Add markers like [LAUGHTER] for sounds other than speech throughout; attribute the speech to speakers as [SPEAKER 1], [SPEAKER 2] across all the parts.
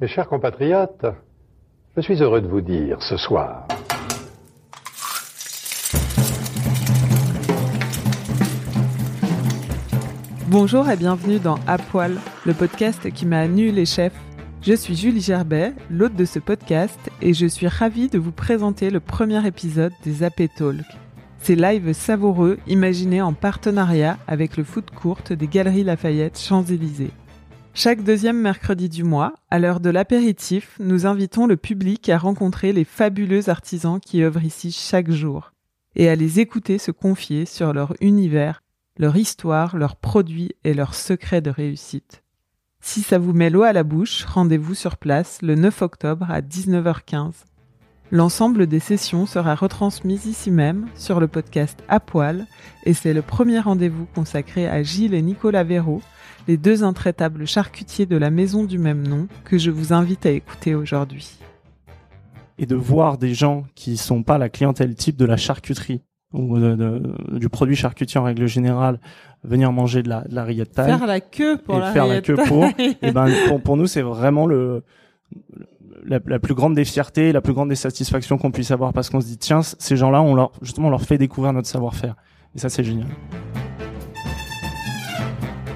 [SPEAKER 1] Mes chers compatriotes, je suis heureux de vous dire ce soir
[SPEAKER 2] Bonjour et bienvenue dans À Poil, le podcast qui m'a nu les chefs. Je suis Julie Gerbet, l'hôte de ce podcast, et je suis ravie de vous présenter le premier épisode des AP Talk. Ces lives savoureux imaginés en partenariat avec le foot court des Galeries Lafayette Champs-Élysées. Chaque deuxième mercredi du mois, à l'heure de l'apéritif, nous invitons le public à rencontrer les fabuleux artisans qui œuvrent ici chaque jour et à les écouter se confier sur leur univers, leur histoire, leurs produits et leurs secrets de réussite. Si ça vous met l'eau à la bouche, rendez-vous sur place le 9 octobre à 19h15. L'ensemble des sessions sera retransmis ici même sur le podcast À Poil et c'est le premier rendez-vous consacré à Gilles et Nicolas Véraud, les deux intraitables charcutiers de la maison du même nom que je vous invite à écouter aujourd'hui.
[SPEAKER 3] Et de voir des gens qui sont pas la clientèle type de la charcuterie ou du produit charcutier en règle générale venir manger de la, de la rillette taille
[SPEAKER 2] faire la queue pour
[SPEAKER 3] et
[SPEAKER 2] la
[SPEAKER 3] faire la queue pour [LAUGHS] et ben pour, pour nous c'est vraiment le la, la, plus grande des fiertés, la plus grande des satisfactions qu'on puisse avoir parce qu'on se dit tiens ces gens-là on leur justement on leur fait découvrir notre savoir-faire et ça c'est génial.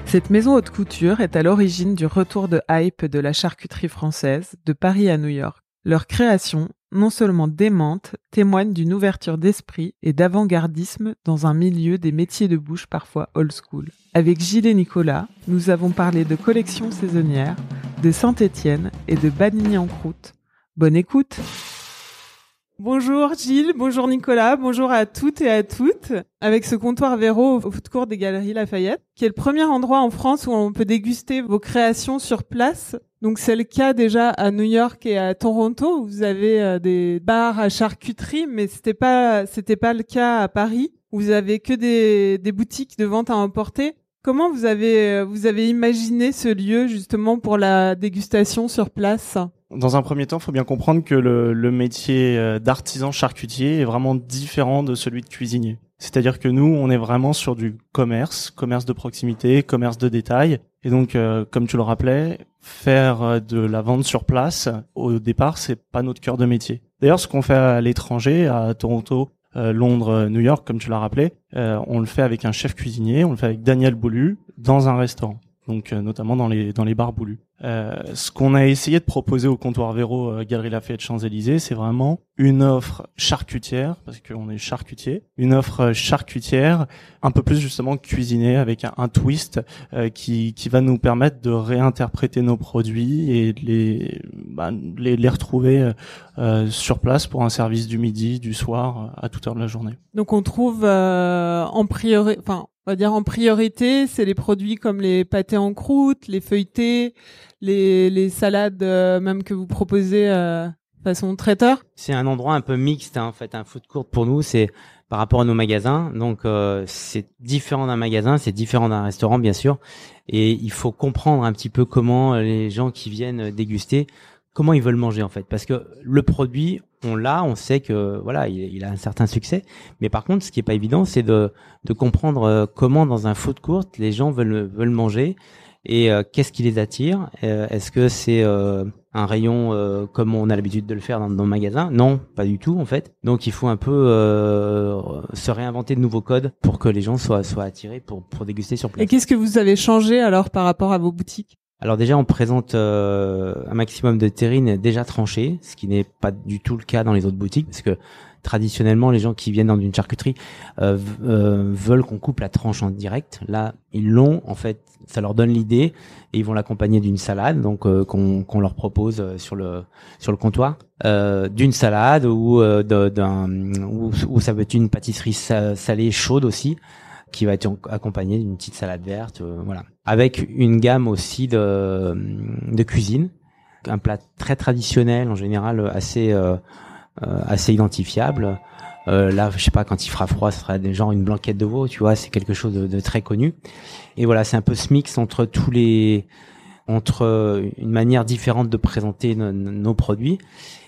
[SPEAKER 2] Cette maison haute couture est à l'origine du retour de hype de la charcuterie française, de Paris à New York. Leur création, non seulement démente, témoigne d'une ouverture d'esprit et d'avant-gardisme dans un milieu des métiers de bouche parfois old school. Avec Gilles et Nicolas, nous avons parlé de collections saisonnières, de Saint-Étienne et de Banigny en croûte. Bonne écoute! Bonjour Gilles, bonjour Nicolas, bonjour à toutes et à toutes. Avec ce comptoir Véro au foot court des Galeries Lafayette, qui est le premier endroit en France où on peut déguster vos créations sur place. Donc c'est le cas déjà à New York et à Toronto où vous avez euh, des bars à charcuterie, mais c'était pas c'était pas le cas à Paris où vous avez que des, des boutiques de vente à emporter. Comment vous avez euh, vous avez imaginé ce lieu justement pour la dégustation sur place?
[SPEAKER 3] Dans un premier temps, il faut bien comprendre que le, métier euh, d'artisan charcutier est vraiment différent de celui de cuisinier. C'est-à-dire que nous, on est vraiment sur du commerce, commerce de proximité, commerce de détail. Et donc, euh, comme tu le rappelais, faire euh, de la vente sur place, au départ, c'est pas notre cœur de métier. D'ailleurs, ce qu'on fait à l'étranger, à Toronto, Londres, New York, comme tu l'as rappelé, on le fait avec un chef cuisinier, on le fait avec Daniel Boulu dans un restaurant donc notamment dans les dans les bars boulus. Euh, ce qu'on a essayé de proposer au comptoir Véro euh, Galerie Lafayette Champs-Élysées, c'est vraiment une offre charcutière, parce qu'on est charcutier, une offre charcutière un peu plus justement cuisinée avec un, un twist euh, qui, qui va nous permettre de réinterpréter nos produits et de les, bah, les, les retrouver euh, sur place pour un service du midi, du soir, à toute heure de la journée.
[SPEAKER 2] Donc on trouve euh, en priorité, enfin on va dire en priorité, c'est les produits comme les pâtés en croûte, les feuilletés, les, les salades euh, même que vous proposez euh, façon traiteur.
[SPEAKER 4] C'est un endroit un peu mixte hein, en fait, un food court pour nous, c'est par rapport à nos magasins. Donc euh, c'est différent d'un magasin, c'est différent d'un restaurant bien sûr, et il faut comprendre un petit peu comment les gens qui viennent déguster comment ils veulent manger en fait parce que le produit on l'a on sait que voilà il, a un certain succès. Mais par contre ce qui est pas évident c'est de, comprendre euh, comment dans un food court les gens veulent manger et euh, qu'est-ce qui les attire. Euh, est-ce que c'est un rayon comme on a l'habitude de le faire dans, dans le magasin? Non pas du tout en fait. Donc il faut un peu se réinventer de nouveaux codes pour que les gens soient soient attirés pour pour déguster sur place.
[SPEAKER 2] Et qu'est-ce que vous avez changé alors par rapport à vos boutiques?
[SPEAKER 4] Alors déjà, on présente euh, un maximum de terrines déjà tranchées, ce qui n'est pas du tout le cas dans les autres boutiques, parce que traditionnellement, les gens qui viennent dans une charcuterie euh, euh, veulent qu'on coupe la tranche en direct. Là, ils l'ont, en fait, ça leur donne l'idée, et ils vont l'accompagner d'une salade, donc euh, qu'on leur propose sur le sur le comptoir, d'une salade ou d'un ou, ou ça peut être une pâtisserie salée chaude aussi qui va être accompagné d'une petite salade verte, euh, voilà. Avec une gamme aussi de, de cuisine, un plat très traditionnel en général assez euh, euh assez identifiable. Euh, là, je sais pas, quand il fera froid, ce sera genre une blanquette de veau, tu vois, c'est quelque chose de, de, très connu. Et voilà, c'est un peu ce mix entre tous les, entre une manière différente de présenter nos produits,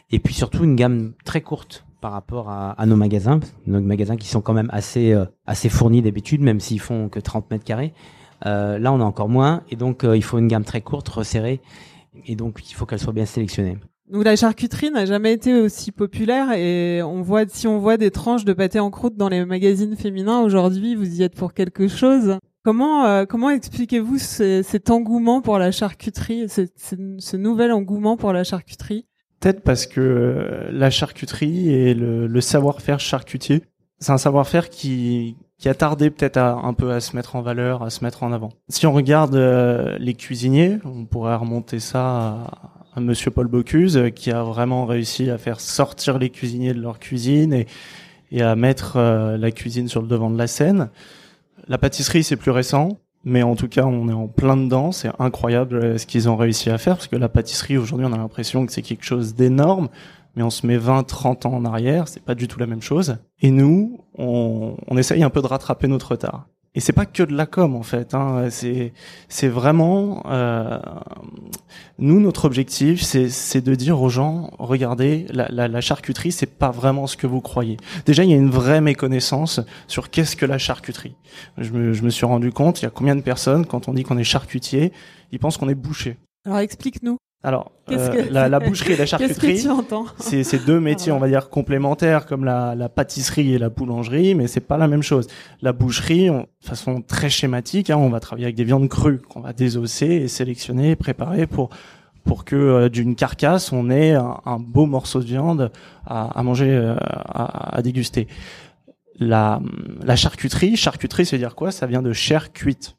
[SPEAKER 4] et puis surtout une gamme très courte par rapport à, à, nos magasins, nos magasins qui sont quand même assez euh, assez fournis d'habitude, même s'ils font que 30 mètres carrés. Euh, là, on a encore moins, et donc euh, il faut une gamme très courte, resserrée, et donc il faut qu'elle soit bien sélectionnée.
[SPEAKER 2] Donc la charcuterie n'a jamais été aussi populaire et on voit si on voit des tranches de pâté en croûte dans les magazines féminins aujourd'hui, vous y êtes pour quelque chose. Comment euh, comment expliquez-vous cet engouement pour la charcuterie, ce, nouvel engouement pour la charcuterie?
[SPEAKER 3] Peut-être parce que euh, la charcuterie et le, savoir-faire charcutier, c'est un savoir-faire qui qui a tardé peut-être un peu à se mettre en valeur, à se mettre en avant. Si on regarde euh, les cuisiniers, on pourrait remonter ça à, Monsieur Paul Bocuse, euh, qui a vraiment réussi à faire sortir les cuisiniers de leur cuisine et, et à mettre la cuisine sur le devant de la scène. La pâtisserie, c'est plus récent, mais en tout cas, on est en plein dedans. C'est incroyable euh, ce qu'ils ont réussi à faire, parce que la pâtisserie, aujourd'hui, on a l'impression que c'est quelque chose d'énorme, mais on se met 20, 30 ans en arrière, c'est pas du tout la même chose. Et nous, on, on essaye un peu de rattraper notre retard et c'est pas que de la com en fait. Hein. C'est c'est vraiment euh, nous notre objectif, c'est c'est de dire aux gens regardez la, la, la charcuterie, c'est pas vraiment ce que vous croyez. Déjà il y a une vraie méconnaissance sur qu'est-ce que la charcuterie. Je me je me suis rendu compte il y a combien de personnes quand on dit qu'on est charcutier, ils pensent qu'on est boucher.
[SPEAKER 2] Alors explique-nous.
[SPEAKER 3] Alors, euh, la, la, boucherie et la [LAUGHS] charcuterie, c'est deux métiers, on va dire, complémentaires, comme la, la, pâtisserie et la boulangerie, mais c'est pas la même chose. La boucherie, de façon très schématique, hein, on va travailler avec des viandes crues qu'on va désosser et sélectionner, préparer pour pour que euh, d'une carcasse, on ait un, beau morceau de viande à, à manger, euh, à, à, déguster. La, la charcuterie, charcuterie, c'est dire quoi? Ça vient de chair cuite.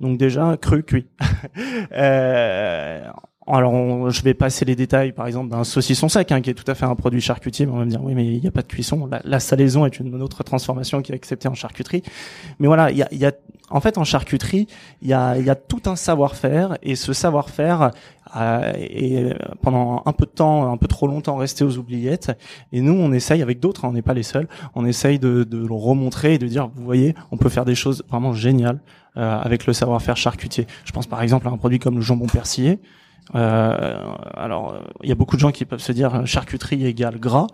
[SPEAKER 3] Donc déjà, cru, cuit. [LAUGHS] euh, alors, je vais passer les détails, par exemple, d'un saucisson sec, hein, qui est tout à fait un produit charcutier, mais on va me dire, oui, mais il n'y a pas de cuisson. La, salaison est une autre transformation qui est acceptée en charcuterie. Mais voilà, il y a, y a, en fait, en charcuterie, il y a, y a tout un savoir-faire, et ce savoir-faire euh, est pendant un peu de temps, un peu trop longtemps resté aux oubliettes. Et nous, on essaye avec d'autres, hein, on n'est pas les seuls, on essaye de, de le remontrer et de dire, vous voyez, on peut faire des choses vraiment géniales euh, avec le savoir-faire charcutier. Je pense par exemple à un produit comme le jambon persillé. Euh, alors, il y a beaucoup de gens qui peuvent se dire charcuterie égale gras.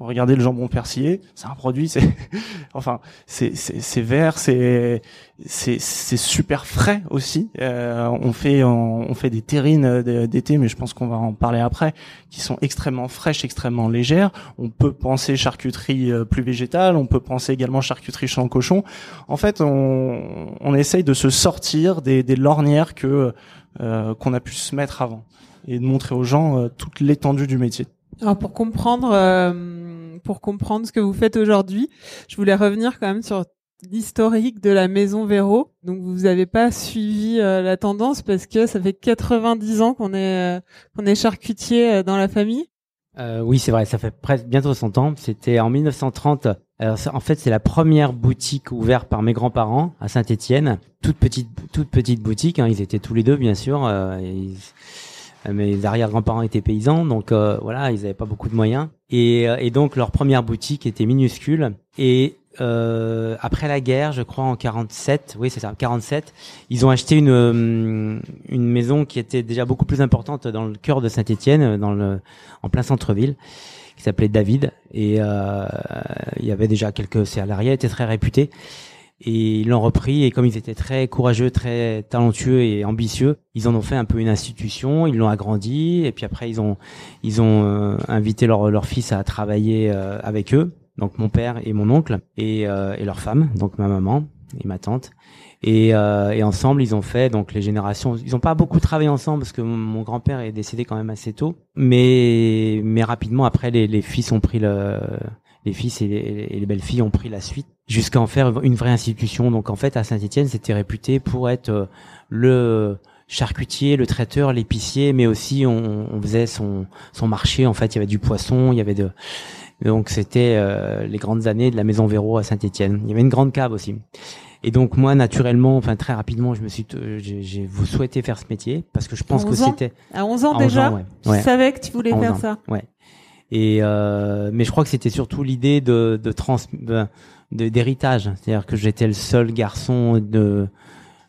[SPEAKER 3] Regardez le jambon persillé, c'est un produit, c'est [LAUGHS] enfin c'est c'est vert, c'est c'est c'est super frais aussi. Euh, on fait on, fait des terrines d'été, mais je pense qu'on va en parler après, qui sont extrêmement fraîches, extrêmement légères. On peut penser charcuterie euh, plus végétale, on peut penser également charcuterie champ cochon. En fait, on on essaye de se sortir des des lornières que euh, qu'on a pu se mettre avant et de montrer aux gens euh, toute l'étendue du métier.
[SPEAKER 2] Alors pour comprendre euh, pour comprendre ce que vous faites aujourd'hui, je voulais revenir quand même sur l'historique de la maison Véro. Donc vous n'avez pas suivi la tendance parce que ça fait 90 ans qu'on est qu'on est charcutier dans la famille.
[SPEAKER 4] Euh, oui, c'est vrai, ça fait presque bientôt 100 ans. C'était en 1930. Alors, en fait, c'est la première boutique ouverte par mes grands-parents à Saint-Étienne. Toute petite, toute petite boutique. Hein, ils étaient tous les deux, bien sûr. Euh, mes arrière-grands-parents étaient paysans, donc euh, voilà, ils n'avaient pas beaucoup de moyens. Et, et, donc leur première boutique était minuscule. Et euh, après la guerre, je crois en 47, oui c'est ça, 47, ils ont acheté une euh, une maison qui était déjà beaucoup plus importante dans le cœur de Saint-Étienne, dans le en plein centre-ville, qui s'appelait David. Et euh, il y avait déjà quelques salariés, étaient très réputés et ils l'ont repris et comme ils étaient très courageux, très talentueux et ambitieux, ils en ont fait un peu une institution, ils l'ont agrandi et puis après ils ont ils ont euh, invité leur leur fils à travailler avec eux donc mon père et mon oncle et, euh, et leur femme, donc ma maman et ma tante. Et, euh, et, ensemble, ils ont fait donc les générations. Ils n'ont pas beaucoup travaillé ensemble parce que mon, grand-père est décédé quand même assez tôt. Mais mais rapidement après, les, les fils ont pris le les fils et les, les belles-filles ont pris la suite jusqu'à en faire une vraie institution. Donc en fait, à Saint-Étienne, c'était réputé pour être euh, le charcutier, le traiteur, l'épicier, mais aussi on, on, faisait son son marché. En fait, il y avait du poisson, il y avait de donc c'était euh, les grandes années de la maison Véro à Saint-Étienne. Il y avait une grande cave aussi. Et donc moi naturellement, enfin très rapidement, je me suis, j'ai vous souhaité faire ce métier parce que je pense que c'était
[SPEAKER 2] à 11 ans déjà. Tu savais que tu voulais faire ça.
[SPEAKER 4] Ouais. Et euh, mais je crois que c'était surtout l'idée de de trans d'héritage, c'est-à-dire que j'étais le seul garçon de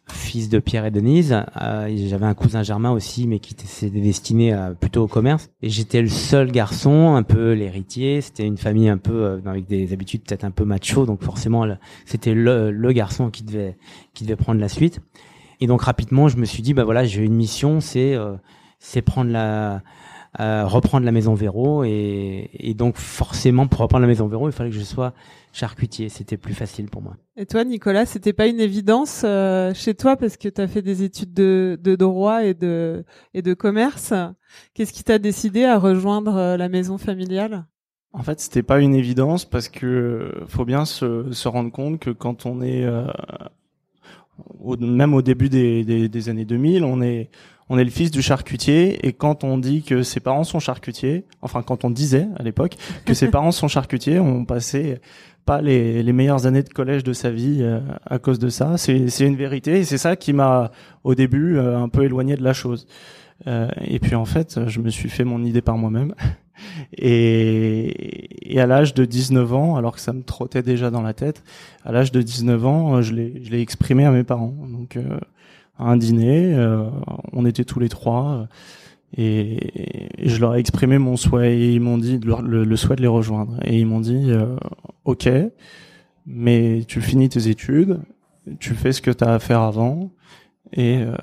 [SPEAKER 4] fils de Pierre et Denise. Euh, J'avais un cousin germain aussi, mais qui s'était destiné plutôt au commerce. Et j'étais le seul garçon, un peu l'héritier. C'était une famille un peu euh, avec des habitudes peut-être un peu macho, donc forcément c'était le, le, garçon qui devait qui devait prendre la suite. Et donc rapidement, je me suis dit bah voilà, j'ai une mission, c'est euh, c'est prendre la euh, reprendre la maison Véro et, et, donc forcément pour reprendre la maison Véro, il fallait que je sois charcutier. C'était plus facile pour moi.
[SPEAKER 2] Et toi, Nicolas, c'était pas une évidence euh, chez toi parce que tu as fait des études de, de, droit et de, et de commerce. Qu'est-ce qui t'a décidé à rejoindre euh, la maison familiale?
[SPEAKER 3] En fait, c'était pas une évidence parce que faut bien se, se rendre compte que quand on est euh, au, même au début des, des, des années 2000, on est on est le fils du charcutier et quand on dit que ses parents sont charcutiers, enfin quand on disait à l'époque que ses [LAUGHS] parents sont charcutiers, on passait pas les, les meilleures années de collège de sa vie euh, à cause de ça. C'est, une vérité et c'est ça qui m'a au début euh, un peu éloigné de la chose. Euh, et puis en fait, je me suis fait mon idée par moi-même. [LAUGHS] Et, et à l'âge de 19 ans, alors que ça me trottait déjà dans la tête, à l'âge de 19 ans, je l'ai, je l'ai exprimé à mes parents. Donc à un dîner. Euh, on était tous les trois et, je leur ai exprimé mon souhait et ils m'ont dit le, souhait de les rejoindre. Et ils m'ont dit euh, ok mais tu finis tes études tu fais ce que tu as à faire avant et, euh,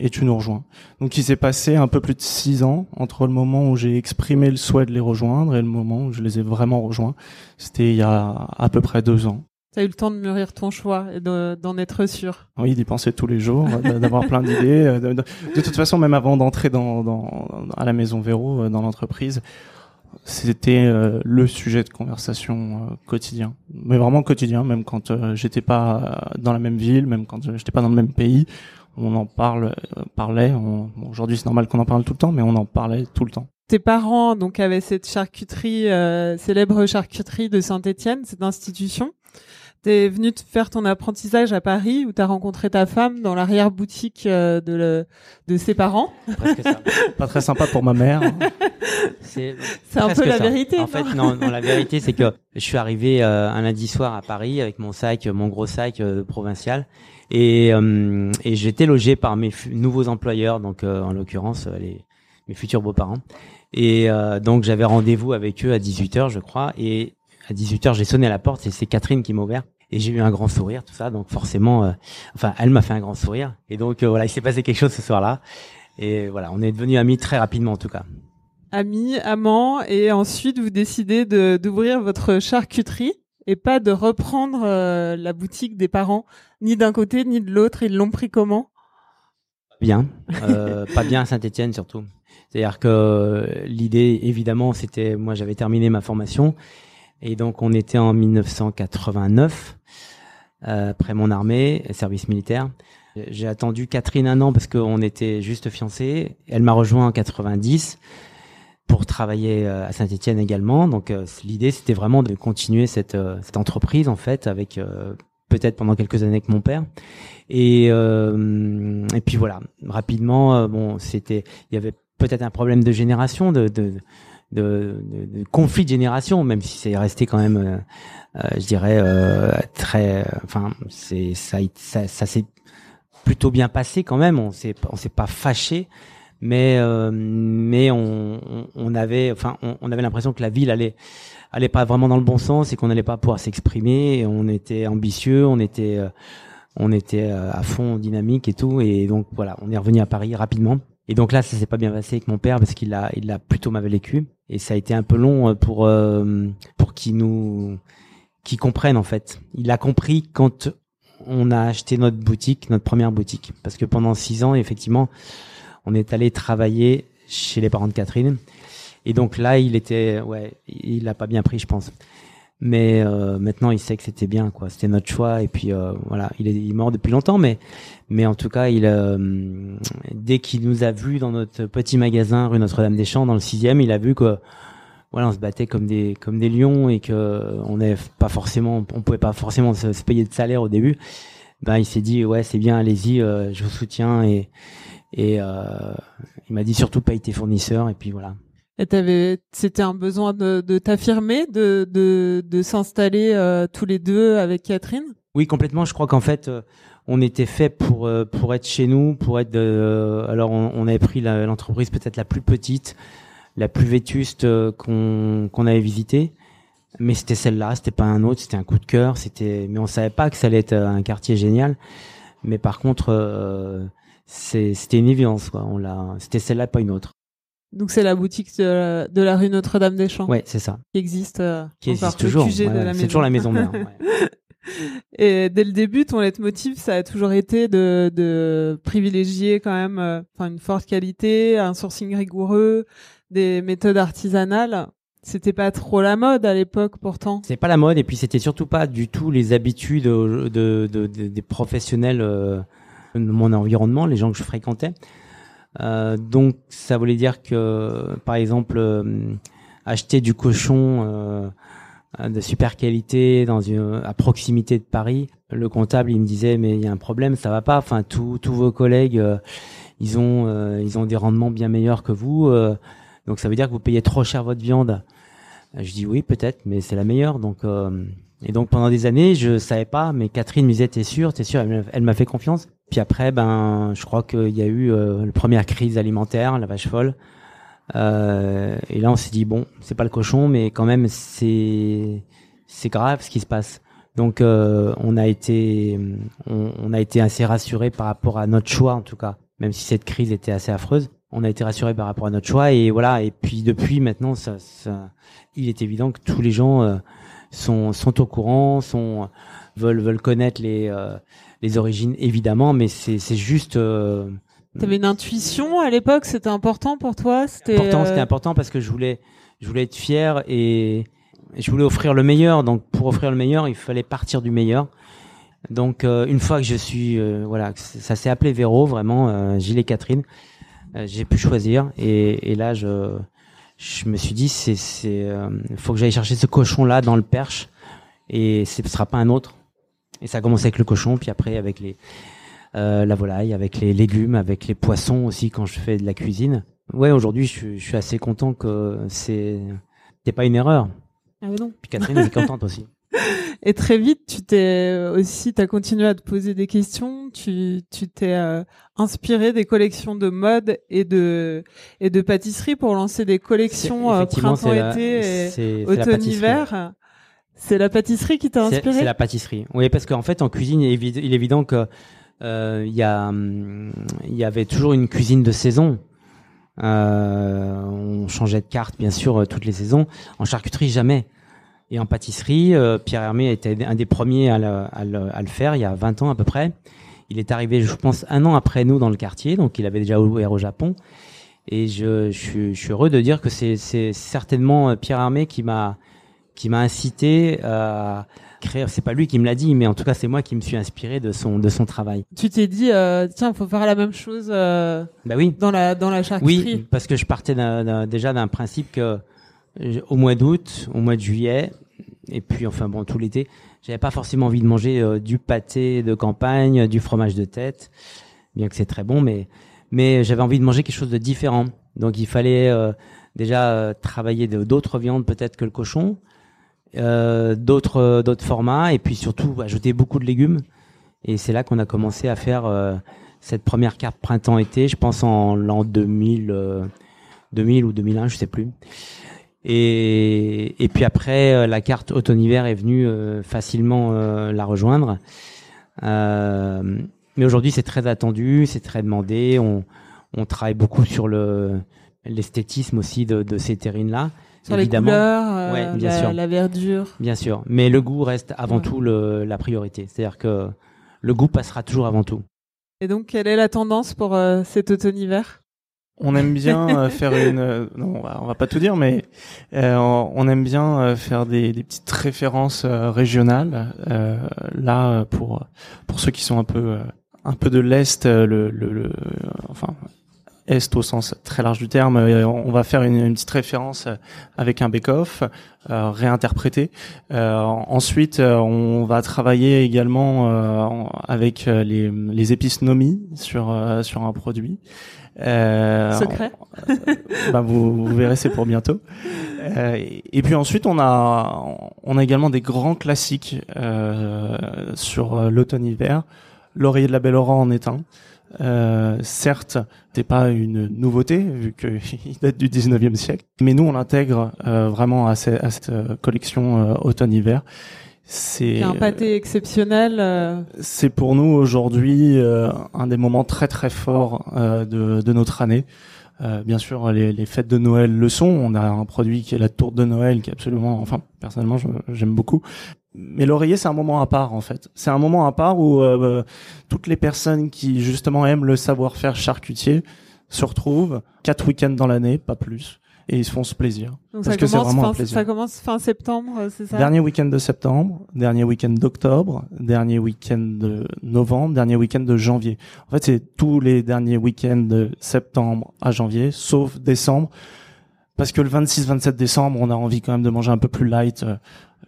[SPEAKER 3] et tu nous rejoins. Donc il s'est passé un peu plus de six ans entre le moment où j'ai exprimé le souhait de les rejoindre et le moment où je les ai vraiment rejoints. C'était il y a à peu près deux ans
[SPEAKER 2] T'as eu le temps de mûrir ton choix et d'en être sûr.
[SPEAKER 3] Oui, d'y penser tous les jours, d'avoir plein d'idées. Euh, de, de, toute façon, même avant d'entrer dans, dans, à la maison Véro, euh, dans l'entreprise, c'était euh, le sujet de conversation quotidien. Mais vraiment quotidien, même quand j'étais pas dans la même ville, même quand j'étais pas dans le même pays, on en parle, parlait. Aujourd'hui, c'est normal qu'on en parle tout le temps, mais on en parlait tout le temps
[SPEAKER 2] tes parents donc avaient cette charcuterie célèbre charcuterie de Saint-Étienne, cette institution. T'es venu te faire ton apprentissage à Paris où t'as rencontré ta femme dans l'arrière-boutique euh, de, le, de ses parents?
[SPEAKER 3] Presque ça. [LAUGHS] Pas très sympa pour ma mère.
[SPEAKER 2] C'est un peu la vérité.
[SPEAKER 4] En fait, non, non, la vérité, c'est que je suis arrivé euh, un lundi soir à Paris avec mon sac, mon gros sac euh, provincial. Et, et j'étais logé par mes nouveaux employeurs, donc en l'occurrence les, mes futurs beaux-parents. Et donc j'avais rendez-vous avec eux à 18h, je crois. Et à 18h, j'ai sonné à la porte et c'est Catherine qui m'a ouvert. Et j'ai eu un grand sourire, tout ça. Donc forcément, euh, enfin, elle m'a fait un grand sourire. Et donc euh, voilà, il s'est passé quelque chose ce soir-là. Et voilà, on est devenus amis très rapidement en tout cas.
[SPEAKER 2] Amis, amants, et ensuite vous décidez de d'ouvrir votre charcuterie et pas de reprendre euh, la boutique des parents, ni d'un côté ni de l'autre. Ils l'ont pris comment?
[SPEAKER 4] Bien, pas bien à Saint-Étienne surtout. C'est-à-dire que l'idée, évidemment, c'était, moi j'avais terminé ma formation et donc on était en 1989, euh, après mon armée, service militaire. J'ai attendu Catherine un an parce qu'on était juste fiancés. Elle m'a rejoint en 90 pour travailler euh, à Saint-Étienne également. Donc euh, l'idée c'était vraiment de continuer cette, euh, cette entreprise en fait avec peut-être pendant quelques années avec mon père. Et et puis voilà, rapidement bon c'était il y avait peut-être un problème de génération de, de de, de, de, conflit de génération, même si c'est resté quand même, euh, euh je dirais, euh, très, enfin, c'est ça, ça, ça s'est plutôt bien passé quand même. On s'est, on s'est pas fâché, mais euh, mais on, on, avait, enfin, on, avait l'impression que la ville allait allait pas vraiment dans le bon sens et qu'on n'allait pas pouvoir s'exprimer. On était ambitieux, on était on était à fond dynamique et tout, et donc voilà, on est revenu à Paris rapidement. Et donc là, ça s'est pas bien passé avec mon père parce qu'il a, il a plutôt mal vécu. Et ça a été un peu long euh, pour euh, pour qu'il nous, qu'il comprenne en fait. Il a compris quand on a acheté notre boutique, notre première boutique, parce que pendant six ans, effectivement, on est allé travailler chez les parents de Catherine. Et donc là, il était, ouais, il l'a pas bien pris, je pense mais euh, maintenant il sait que c'était bien quoi. C'était notre choix. Et puis euh, voilà. Il est, il mort depuis longtemps mais mais en tout cas il euh, dès qu'il nous a vus dans notre petit magasin rue Notre-Dame-des-Champs dans le sixième il a vu que voilà on se battait comme des comme des lions et que on n'est pas forcément on pouvait pas forcément se, payer de salaire au début. Ben il s'est dit ouais c'est bien allez-y je vous soutiens. Et et il m'a dit surtout paye tes fournisseurs. Et puis voilà
[SPEAKER 2] et t'avais, c'était un besoin de, de t'affirmer, de, de, de s'installer euh, tous les deux avec Catherine?
[SPEAKER 4] Oui, complètement. Je crois qu'en fait, euh, on était fait pour euh, pour être chez nous, pour être. alors, on, on, avait pris l'entreprise peut-être la plus petite, la plus vétuste qu'on qu'on avait visitée, mais c'était celle-là. C'était pas un autre. C'était un coup de cœur. C'était, mais on savait pas que ça allait être un quartier génial. Mais par contre c'était une évidence. Quoi. On l'a, c'était celle-là, pas une autre.
[SPEAKER 2] Donc c'est la boutique de la, de la rue Notre-Dame-des-Champs.
[SPEAKER 4] Ouais, c'est ça.
[SPEAKER 2] Qui existe. Euh,
[SPEAKER 4] qui existe toujours. c'est toujours la maison mère. [LAUGHS]
[SPEAKER 2] Et dès le début, ton leitmotiv, ça a toujours été de, de privilégier quand même, euh, une forte qualité, un sourcing rigoureux, des méthodes artisanales. C'était pas trop la mode à l'époque, pourtant.
[SPEAKER 4] C'est pas la mode, et puis c'était surtout pas du tout les habitudes de, de, des professionnels euh, de mon environnement, les gens que je fréquentais. Euh, donc ça voulait dire que, par exemple, euh, acheter du cochon euh, de super qualité dans une, à proximité de Paris, le comptable il me disait mais il y a un problème, ça va pas. Enfin tous vos collègues ils ont ils ont des rendements bien meilleurs que vous, donc ça veut dire que vous payez trop cher votre viande. Je dis oui peut-être, mais c'est la meilleure donc. Et donc pendant des années, je savais pas, mais Catherine me disait t'es sûr, t'es sûr, elle m'a fait confiance. Puis après, ben, je crois qu'il y a eu euh, la première crise alimentaire, la vache folle. Euh, et là, on s'est dit bon, c'est pas le cochon, mais quand même, c'est c'est grave ce qui se passe. Donc, euh, on a été on, on, a été assez rassuré par rapport à notre choix, en tout cas, même si cette crise était assez affreuse. On a été rassuré par rapport à notre choix et voilà. Et puis depuis maintenant, ça, ça il est évident que tous les gens euh, sont sont au courant, sont veulent veulent connaître les euh, les origines évidemment, mais c'est juste. Euh,
[SPEAKER 2] T'avais une intuition à l'époque, c'était important pour toi.
[SPEAKER 4] C'était important, c'était euh, important parce que je voulais je voulais être fier et, je voulais offrir le meilleur. Donc pour offrir le meilleur, il fallait partir du meilleur. Donc une fois que je suis voilà, ça s'est appelé Véro vraiment Gilles et Catherine, j'ai pu choisir et, et là je je me suis dit c'est c'est faut que j'aille chercher ce cochon là dans le perche et ce sera pas un autre et ça a commencé avec le cochon, puis après avec les euh, la volaille, avec les légumes, avec les poissons aussi quand je fais de la cuisine. Ouais, aujourd'hui, je, je, suis assez content que c'est c'est pas une erreur.
[SPEAKER 2] Ah non.
[SPEAKER 4] Puis Catherine est contente aussi. [LAUGHS]
[SPEAKER 2] Et très vite, tu t'es aussi, t'as continué à te poser des questions. Tu, tu t'es euh, inspiré des collections de mode et de et de pâtisserie pour lancer des collections euh, printemps-été et automne-hiver. C'est la pâtisserie qui t'a inspiré?
[SPEAKER 4] C'est la pâtisserie. Oui, parce qu'en fait, en cuisine, il est évident que euh, il y a, il y avait toujours une cuisine de saison. Euh, on changeait de carte, bien sûr, euh, toutes les saisons. En charcuterie, jamais. Et en pâtisserie, Pierre Hermé était un des premiers à le, à, le, à le, faire, il y a 20 ans à peu près. Il est arrivé, je pense, un an après nous dans le quartier, donc il avait déjà ouvert au Japon. Et je, je, suis, je suis heureux de dire que c'est certainement Pierre Hermé qui m'a qui m'a incité à créer. C'est pas lui qui me l'a dit, mais en tout cas c'est moi qui me suis inspiré de son de son travail.
[SPEAKER 2] Tu t'es dit euh, tiens, faut faire la même chose. Euh,
[SPEAKER 4] bah oui.
[SPEAKER 2] Dans la dans la charcuterie.
[SPEAKER 4] Oui, parce que je partais déjà d'un principe que au mois d'août, au mois de juillet, et puis enfin bon tout l'été, j'avais pas forcément envie de manger euh, du pâté de campagne, du fromage de tête, bien que c'est très bon, mais mais j'avais envie de manger quelque chose de différent. Donc il fallait euh, déjà travailler d'autres viandes peut-être que le cochon, euh, d'autres euh, d'autres formats et puis surtout ajouter beaucoup de légumes. Et c'est là qu'on a commencé à faire euh, cette première carte printemps-été, je pense en l'an 2000, 2000 ou 2001, je sais plus. Et, et puis après, la carte automne-hiver est venue facilement la rejoindre. mais aujourd'hui, c'est très attendu, c'est très demandé. On, on travaille beaucoup sur le l'esthétisme aussi de, de ces terrines-là.
[SPEAKER 2] Sur évidemment. les couleurs, euh, bien la, sûr. la, verdure.
[SPEAKER 4] Bien sûr, mais le goût reste avant tout le, la priorité. C'est-à-dire que le goût passera toujours avant tout.
[SPEAKER 2] Et donc, quelle est la tendance pour euh, cet automne-hiver?
[SPEAKER 3] On aime bien euh, faire une non on va, va, pas tout dire mais on aime bien faire des, des petites références régionales là pour pour ceux qui sont un peu un peu de l'est le, le, le, enfin est au sens très large du terme. Euh, on va faire une, petite référence euh, avec un bake-off euh, réinterprété. ensuite, on va travailler également avec les, les, épices Nomi sur sur un produit.
[SPEAKER 2] Secret.
[SPEAKER 3] bah vous, vous, verrez, c'est pour bientôt. et puis ensuite, on a on a également des grands classiques sur l'automne-hiver. L'oreiller de la Belle Aurore en est un. Euh, certes, c'est pas une nouveauté vu qu'il [LAUGHS] date du 19e siècle, mais nous on l'intègre euh, vraiment à, cette euh, collection automne-hiver. C'est
[SPEAKER 2] un pâté exceptionnel. euh,
[SPEAKER 3] C'est pour nous aujourd'hui euh, un des moments très très forts euh, de, de notre année. Euh, bien sûr, les, les fêtes de Noël le sont. On a un produit qui est la tourte de Noël, qui est absolument, enfin, personnellement, j'aime beaucoup. Mais l'oreiller, c'est un moment à part, en fait. C'est un moment à part où euh, toutes les personnes qui justement aiment le savoir-faire charcutier se retrouvent quatre week-ends dans l'année, pas plus, et ils se font ce plaisir.
[SPEAKER 2] donc
[SPEAKER 3] Parce
[SPEAKER 2] ça
[SPEAKER 3] que c'est
[SPEAKER 2] commence,
[SPEAKER 3] un
[SPEAKER 2] fin,
[SPEAKER 3] plaisir.
[SPEAKER 2] ça commence fin septembre, euh, c'est ça?
[SPEAKER 3] Dernier week-end de septembre, dernier week-end d'octobre, dernier week-end de novembre, dernier week-end de janvier. En fait, c'est tous les derniers week-ends de septembre à janvier, sauf décembre, parce que le 26-27 décembre, on a envie quand même de manger un peu plus light euh,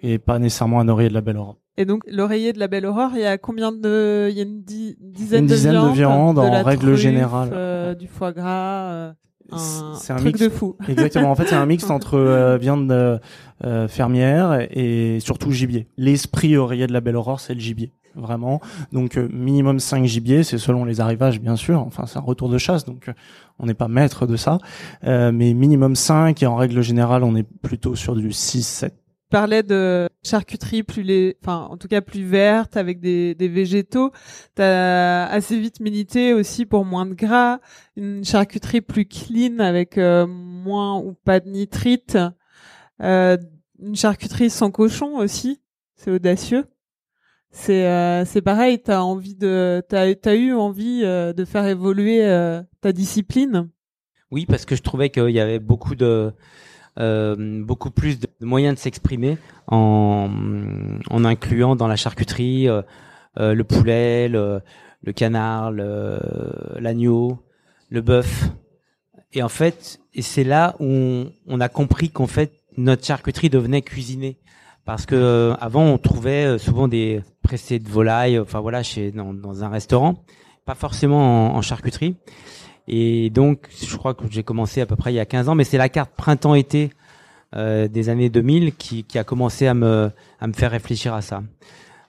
[SPEAKER 3] et pas nécessairement un oreiller de la belle Aurore.
[SPEAKER 2] Et donc l'oreiller de la Belle Aurore, il y a combien de, il y a une di- dizaine,
[SPEAKER 3] Une dizaine de
[SPEAKER 2] de viandes,
[SPEAKER 3] en règle
[SPEAKER 2] truffe,
[SPEAKER 3] générale.
[SPEAKER 2] euh, du foie gras, euh, un,
[SPEAKER 3] C'est un
[SPEAKER 2] truc
[SPEAKER 3] mix
[SPEAKER 2] de fou. [LAUGHS]
[SPEAKER 3] Exactement. En fait, c'est un mix entre euh, viande euh, euh, fermière et surtout gibier. L'esprit oreiller de la Belle Aurore, c'est le gibier, vraiment. Donc euh, minimum 5 gibiers, c'est selon les arrivages, bien sûr. Enfin, c'est un retour de chasse, donc euh, on n'est pas maître de ça. Euh, mais minimum 5 et en règle générale, on est plutôt sur du 6-7.
[SPEAKER 2] Parlais de charcuterie plus enfin en tout cas plus verte avec des, des végétaux. T'as assez vite milité aussi pour moins de gras, une charcuterie plus clean avec euh, moins ou pas de nitrite, euh, une charcuterie sans cochon aussi. C'est audacieux. C'est euh, c'est pareil. T'as envie de, t'as t'as eu envie euh, de faire évoluer euh, ta discipline.
[SPEAKER 4] Oui, parce que je trouvais qu'il y avait beaucoup de euh, beaucoup plus de moyens de s'exprimer en, incluant dans la charcuterie euh, euh, le poulet, le, canard, l'agneau, le bœuf. Et en fait, et c'est là où on, a compris qu'en fait notre charcuterie devenait cuisinée. Parce que avant on trouvait souvent des pressés de volaille, enfin voilà, chez dans, un restaurant, pas forcément en, en charcuterie. Et donc, je crois que j'ai commencé à peu près il y a 15 ans, mais c'est la carte printemps-été euh, des années 2000 qui, qui a commencé à me, à me faire réfléchir à ça.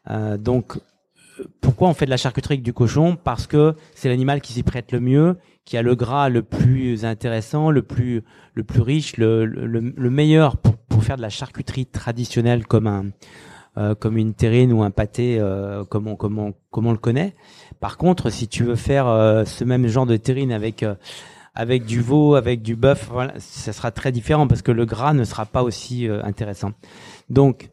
[SPEAKER 4] Euh, donc, pourquoi on fait de la charcuterie avec du cochon? Parce que c'est l'animal qui s'y prête le mieux, qui a le gras le plus intéressant, le plus, le plus riche, le, le, le meilleur pour, pour faire de la charcuterie traditionnelle comme un, euh, comme une terrine ou un pâté euh, comme, on, comme, on, comme on le connaît. Par contre, si tu veux faire euh, ce même genre de terrine avec euh, avec du veau, avec du bœuf, voilà, ça sera très différent parce que le gras ne sera pas aussi euh, intéressant. Donc,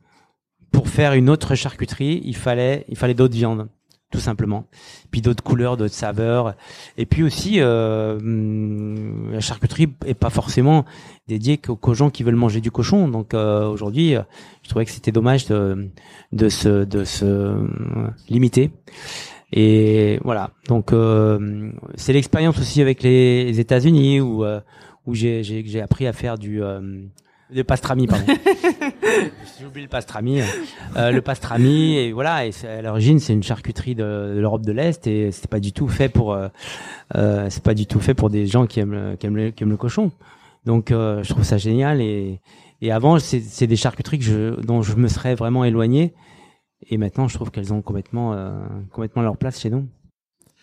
[SPEAKER 4] pour faire une autre charcuterie, il fallait il fallait d'autres viandes, tout simplement. Puis d'autres couleurs, d'autres saveurs. Et puis aussi, hum, la charcuterie est pas forcément dédiée qu'aux gens qui veulent manger du cochon. Donc aujourd'hui, je trouvais que c'était dommage de de se de se limiter. Et voilà. Donc euh, c'est l'expérience aussi avec les, les États-Unis où euh, où j'ai j'ai j'ai appris à faire du euh, de pastrami pardon. [LAUGHS] J'ai oublié le pastrami. Euh, le pastrami et voilà. Et à l'origine c'est une charcuterie de, de l'Europe de l'Est et c'est pas du tout fait pour euh, euh, c'est pas du tout fait pour des gens qui aiment qui aiment le, qui aiment le cochon. Donc euh, je trouve ça génial et et avant c'est c'est des charcuteries que je dont je me serais vraiment éloigné. Et maintenant, je trouve qu'elles ont complètement, euh, complètement leur place chez nous.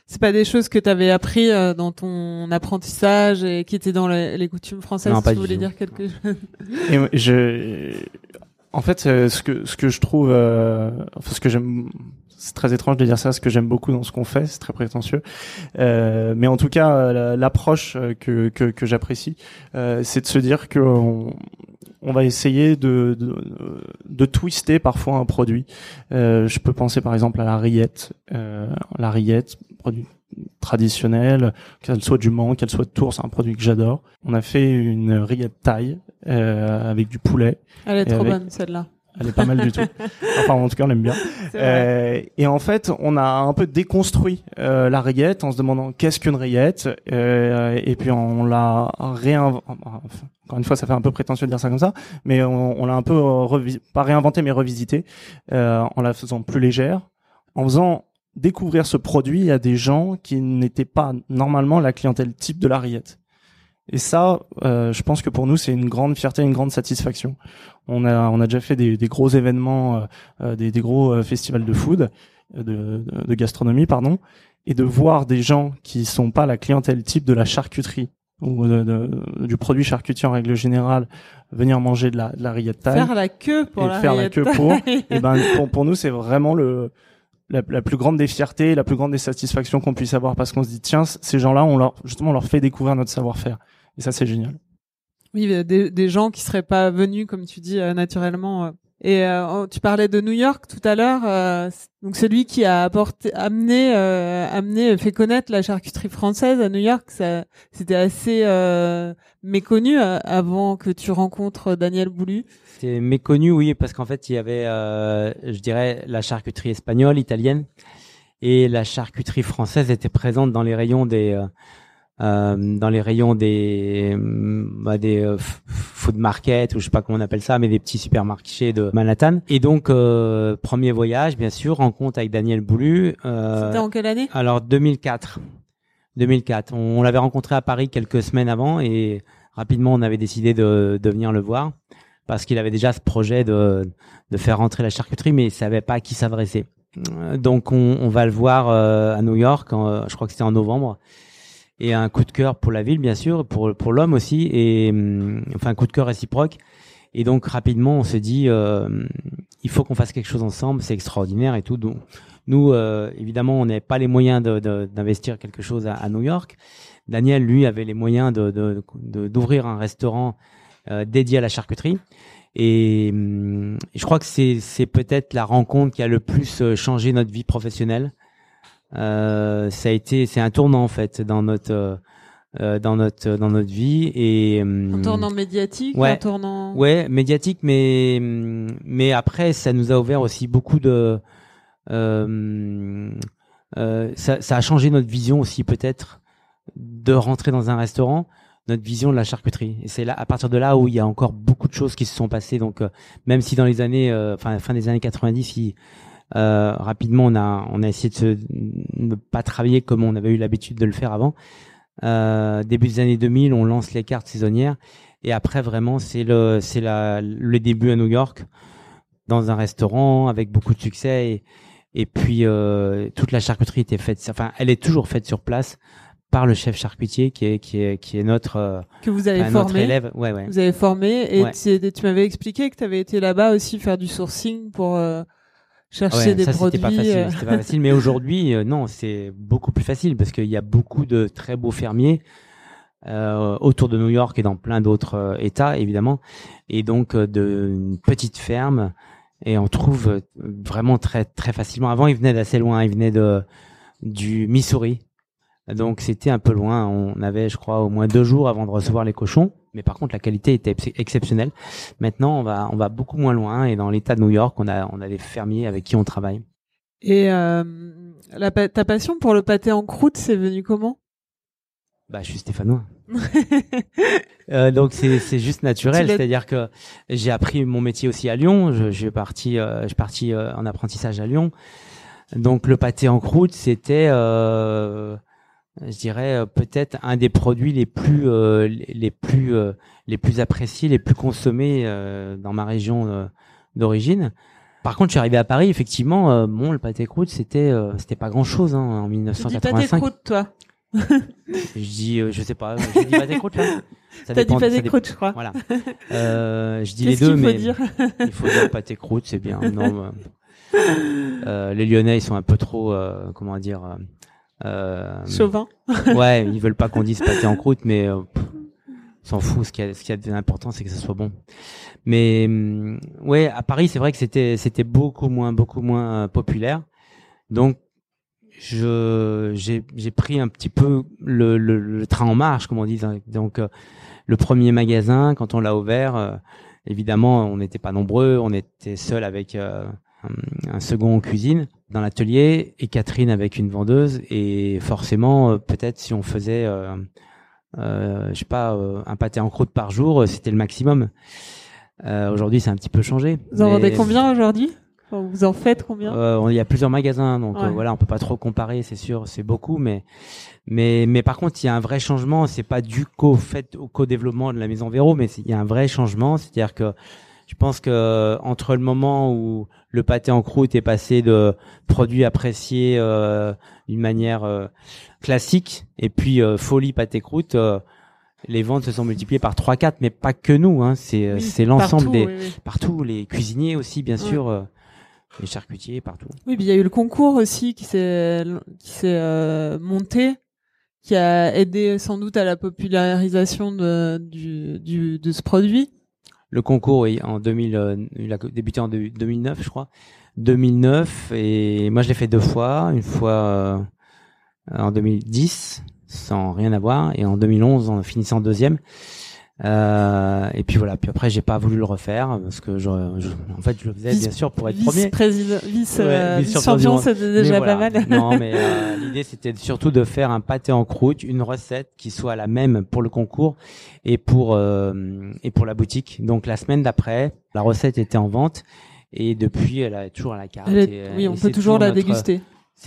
[SPEAKER 2] C'est pas des choses que tu avais appris euh, dans ton apprentissage et qui étaient dans les, les coutumes françaises.
[SPEAKER 4] Non,
[SPEAKER 2] si
[SPEAKER 4] pas
[SPEAKER 2] tu voulais dire quelque chose.
[SPEAKER 3] Et je, en fait, euh, ce que ce que je trouve, euh, enfin ce que j'aime, c'est très étrange de dire ça, ce que j'aime beaucoup dans ce qu'on fait, c'est très prétentieux, euh, mais en tout cas, la- l'approche que que, que j'apprécie, euh, c'est de se dire que on, on va essayer de, de de twister parfois un produit. Euh, je peux penser par exemple à la rillette, euh, la rillette, produit traditionnel, qu'elle soit du Mans, qu'elle soit de Tours, c'est un produit que j'adore. On a fait une rillette taille euh, avec du poulet.
[SPEAKER 2] Elle est trop
[SPEAKER 3] avec-
[SPEAKER 2] bonne celle-là.
[SPEAKER 3] Elle est pas mal du tout. [LAUGHS] Enfin, en tout cas, on l'aime bien. Euh, et en fait, on a un peu déconstruit euh, la rillette en se demandant qu'est-ce qu'une rillette. Euh, et puis on l'a réinventé. Encore une fois, ça fait un peu prétentieux de dire ça comme ça, mais on, on l'a un peu revi- pas réinventé, mais revisité euh, en la faisant plus légère, en faisant découvrir ce produit à des gens qui n'étaient pas normalement la clientèle type de la rillette. Et ça, euh, je pense que pour nous, c'est une grande fierté, une grande satisfaction. On a, on a déjà fait des, des gros événements, euh, euh, des, des gros euh, festivals de food, euh, de, de, de gastronomie, pardon, et de voir des gens qui sont pas la clientèle type de la charcuterie ou du produit charcutier en règle générale venir manger de la, de la rillette taille
[SPEAKER 2] faire la queue pour
[SPEAKER 3] et
[SPEAKER 2] la
[SPEAKER 3] faire la queue pour et ben pour, pour nous c'est vraiment le la, la, plus grande des fiertés la plus grande des satisfactions qu'on puisse avoir parce qu'on se dit tiens ces gens-là on leur justement on leur fait découvrir notre savoir-faire et ça c'est génial.
[SPEAKER 2] Oui des, des gens qui seraient pas venus comme tu dis euh, naturellement euh, et euh, tu parlais de New York tout à l'heure, euh, donc celui qui a apporté, amené, euh, amené, fait connaître la charcuterie française à New York, ça, c'était assez euh, méconnu avant que tu rencontres Daniel Boulu.
[SPEAKER 4] C'était méconnu, oui, parce qu'en fait il y avait, je dirais, la charcuterie espagnole, italienne, et la charcuterie française était présente dans les rayons des euh, dans les rayons des bah, des euh, food market ou je sais pas comment on appelle ça mais des petits supermarchés de Manhattan. Et donc euh, premier voyage bien sûr rencontre avec Daniel Boulu
[SPEAKER 2] euh, c'était en quelle année?
[SPEAKER 4] alors 2004 2004 on, l'avait rencontré à Paris quelques semaines avant et rapidement on avait décidé de, de venir le voir parce qu'il avait déjà ce projet de de faire rentrer la charcuterie mais il savait pas à qui s'adresser. Donc on, on, va le voir à New York je crois que c'était en novembre et un coup de cœur pour la ville, bien sûr, pour pour l'homme aussi, et hum, enfin un coup de cœur réciproque. Et donc rapidement, on se dit, euh, il faut qu'on fasse quelque chose ensemble, c'est extraordinaire et tout. Donc nous, euh, évidemment, on n'avait pas les moyens d'investir de, quelque chose à, New York. Daniel, lui, avait les moyens de d'ouvrir un restaurant euh, dédié à la charcuterie. Et, hum, et je crois que c'est c'est peut-être la rencontre qui a le plus euh, changé notre vie professionnelle. Euh, ça a été, c'est un tournant en fait dans notre euh, euh, dans notre dans notre vie et
[SPEAKER 2] un tournant médiatique
[SPEAKER 4] ouais,
[SPEAKER 2] un tournant
[SPEAKER 4] ouais médiatique mais mais après ça nous a ouvert aussi beaucoup de euh, euh, ça, ça a changé notre vision aussi peut-être de rentrer dans un restaurant. Notre vision de la charcuterie. Et c'est là à partir de là où il y a encore beaucoup de choses qui se sont passées. Donc même si dans les années enfin fin des années 90 il, euh, rapidement, on a on a essayé de se, ne pas travailler comme on avait eu l'habitude de le faire avant. Euh, début des années 2000, on lance les cartes saisonnières. Et après vraiment c'est le c'est la le début à New York dans un restaurant avec beaucoup de succès. Et, et puis euh, toute la charcuterie était faite enfin elle est toujours faite sur place par le chef charcutier qui est qui est qui est notre
[SPEAKER 2] que vous avez formé.
[SPEAKER 4] élève. Ouais ouais.
[SPEAKER 2] Vous avez formé. Et tu, tu m'avais expliqué que tu avais été là-bas aussi faire du sourcing pour euh, chercher des
[SPEAKER 4] ça,
[SPEAKER 2] produits.
[SPEAKER 4] Pas facile, euh. c'était pas facile, mais aujourd'hui, euh, non, c'est beaucoup plus facile parce qu'il y a beaucoup de très beaux fermiers euh, autour de New York et dans plein d'autres euh, États, évidemment, et donc de petites fermes. Et on trouve vraiment très très facilement. Avant, ils venaient d'assez loin, ils venaient de du Missouri. Donc c'était un peu loin. On avait, je crois, au moins deux jours avant de recevoir les cochons mais par contre la qualité était exceptionnelle. Maintenant, on va on va beaucoup moins loin et dans l'État de New York, on a on a des fermiers avec qui on travaille.
[SPEAKER 2] Et euh, la, ta passion pour le pâté en croûte, c'est venu comment?
[SPEAKER 4] Bah, je suis stéphanois. [LAUGHS] euh, donc c'est c'est juste naturel, c'est-à-dire que j'ai appris mon métier aussi à Lyon. Je, je suis parti euh, je suis parti euh, en apprentissage à Lyon. Donc le pâté en croûte, c'était euh, je dirais euh, peut-être un des produits les plus euh, les plus euh, les plus appréciés, les plus consommés dans ma région d'origine. Par contre, je suis arrivé à Paris, effectivement, bon, le pâté croûte, c'était c'était pas grand-chose hein, en 1985. Tu dis
[SPEAKER 2] pâté croûte, toi
[SPEAKER 4] Je dis, je sais pas, je dis pâté croûte là.
[SPEAKER 2] T'as dit pâté croûte, je crois.
[SPEAKER 4] Voilà. je dis les deux,
[SPEAKER 2] mais
[SPEAKER 4] dire il faut dire pâté croûte, c'est bien. Non, les Lyonnais, ils sont un peu trop, comment dire
[SPEAKER 2] euh, Chauvin. [LAUGHS]
[SPEAKER 4] ouais, ils veulent pas qu'on dise pâté en croûte, mais euh, s'en fout. Ce qui a, ce qui a d'important, c'est que ça soit bon. Mais hum, ouais, à Paris, c'est vrai que c'était c'était beaucoup moins beaucoup moins euh, populaire. Donc je j'ai j'ai pris un petit peu le, le, le, train en marche, comme on dit. Donc euh, le premier magasin, quand on l'a ouvert, euh, évidemment, on n'était pas nombreux, on était seul avec un second en cuisine dans l'atelier et Catherine avec une vendeuse. Et forcément euh, peut-être si on faisait euh, euh, je sais pas euh, un pâté en croûte par jour c'était le maximum. Aujourd'hui c'est un petit peu changé
[SPEAKER 2] vous en vendez combien aujourd'hui? Vous en faites combien?
[SPEAKER 4] Il y a plusieurs magasins, donc voilà, on peut pas trop comparer, c'est sûr, c'est beaucoup, mais mais mais par contre, il y a un vrai changement. C'est pas du co-fait au co-développement de la maison Véro, mais il y a un vrai changement, c'est-à-dire que je pense que entre le moment où le pâté en croûte est passé de produit apprécié euh, d'une manière euh, classique et puis euh, folie pâté croûte, les ventes se sont multipliées par 3-4, mais pas que nous. Hein, c'est
[SPEAKER 2] Oui,
[SPEAKER 4] c'est l'ensemble des
[SPEAKER 2] oui, oui.
[SPEAKER 4] partout les cuisiniers aussi, bien sûr, euh, les charcutiers partout.
[SPEAKER 2] Oui, puis il y a eu le concours aussi qui s'est qui s'est euh, monté, qui a aidé sans doute à la popularisation de du, du de ce produit.
[SPEAKER 4] Le concours, oui, en 2000, euh, a débuté en deux- 2009, je crois. 2009, et moi je l'ai fait deux fois. Une fois euh, en 2010, sans rien avoir, et en 2011 en finissant deuxième. Euh, et puis voilà. Puis après, j'ai pas voulu le refaire parce que je, je- en fait, je le faisais
[SPEAKER 2] Vice-
[SPEAKER 4] bien sûr pour être premier.
[SPEAKER 2] Vice-président, vice,
[SPEAKER 4] Ouais,
[SPEAKER 2] euh,
[SPEAKER 4] vice-champion, du
[SPEAKER 2] c'était déjà
[SPEAKER 4] voilà.
[SPEAKER 2] pas mal.
[SPEAKER 4] non, [LAUGHS] mais euh, l'idée c'était surtout de faire un pâté en croûte, une recette qui soit la même pour le concours et pour euh, et pour la boutique. Donc la semaine d'après, la recette était en vente et depuis elle est toujours à la carte.
[SPEAKER 2] Elle est-
[SPEAKER 4] et,
[SPEAKER 2] oui, on peut toujours la
[SPEAKER 4] notre-
[SPEAKER 2] déguster.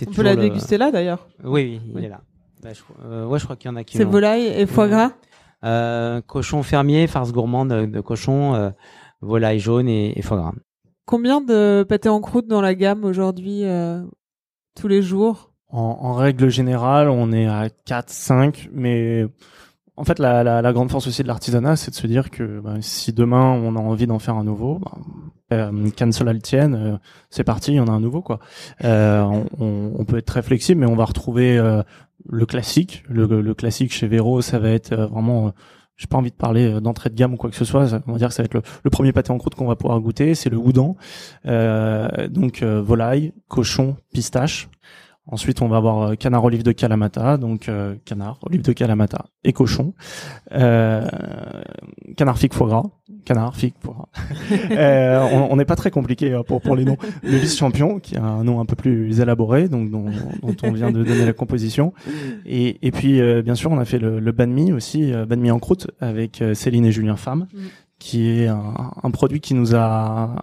[SPEAKER 2] On peut la
[SPEAKER 4] le-
[SPEAKER 2] déguster là d'ailleurs.
[SPEAKER 4] Oui, oui, il est là. Bah, je, euh, ouais, je crois qu'il y en a qui
[SPEAKER 2] C'est volaille et foie gras?
[SPEAKER 4] Euh, cochon fermier, farce gourmande de, de cochon, euh, volaille jaune et, et foie gras.
[SPEAKER 2] Combien de pâtés en croûte dans la gamme aujourd'hui euh, tous les jours?
[SPEAKER 3] En, en règle générale, on est à 4, 5, mais en fait, la, la, la grande force aussi de l'artisanat, c'est de se dire que bah, si demain on a envie d'en faire un nouveau, bah, euh, cancel le tienne, euh, c'est parti, en a un nouveau quoi. Euh, on, on- on peut être très flexible, mais on va retrouver euh, le classique. Le, le classique chez Véro, ça va être euh, vraiment. euh, j'ai pas envie de parler euh, d'entrée de gamme ou quoi que ce soit. On va dire que ça va être le, le premier pâté en croûte qu'on va pouvoir goûter. C'est le houdon. Euh, donc euh, volaille, cochon, pistache. Ensuite, on va avoir euh, canard olive de Kalamata, donc euh, canard, olive de Kalamata et cochon. Euh, canard figue foie gras, canard figue foie gras. [LAUGHS] Euh, on n'est pas très compliqué euh, pour pour les noms. Le vice-champion, qui a un nom un peu plus élaboré, donc dont, dont on vient de donner la composition. Et, et puis, euh, bien sûr, on a fait le, le banh mi aussi, euh, banh mi en croûte avec Céline et Julien Femme,
[SPEAKER 2] Mm.
[SPEAKER 3] qui est un, un produit qui nous a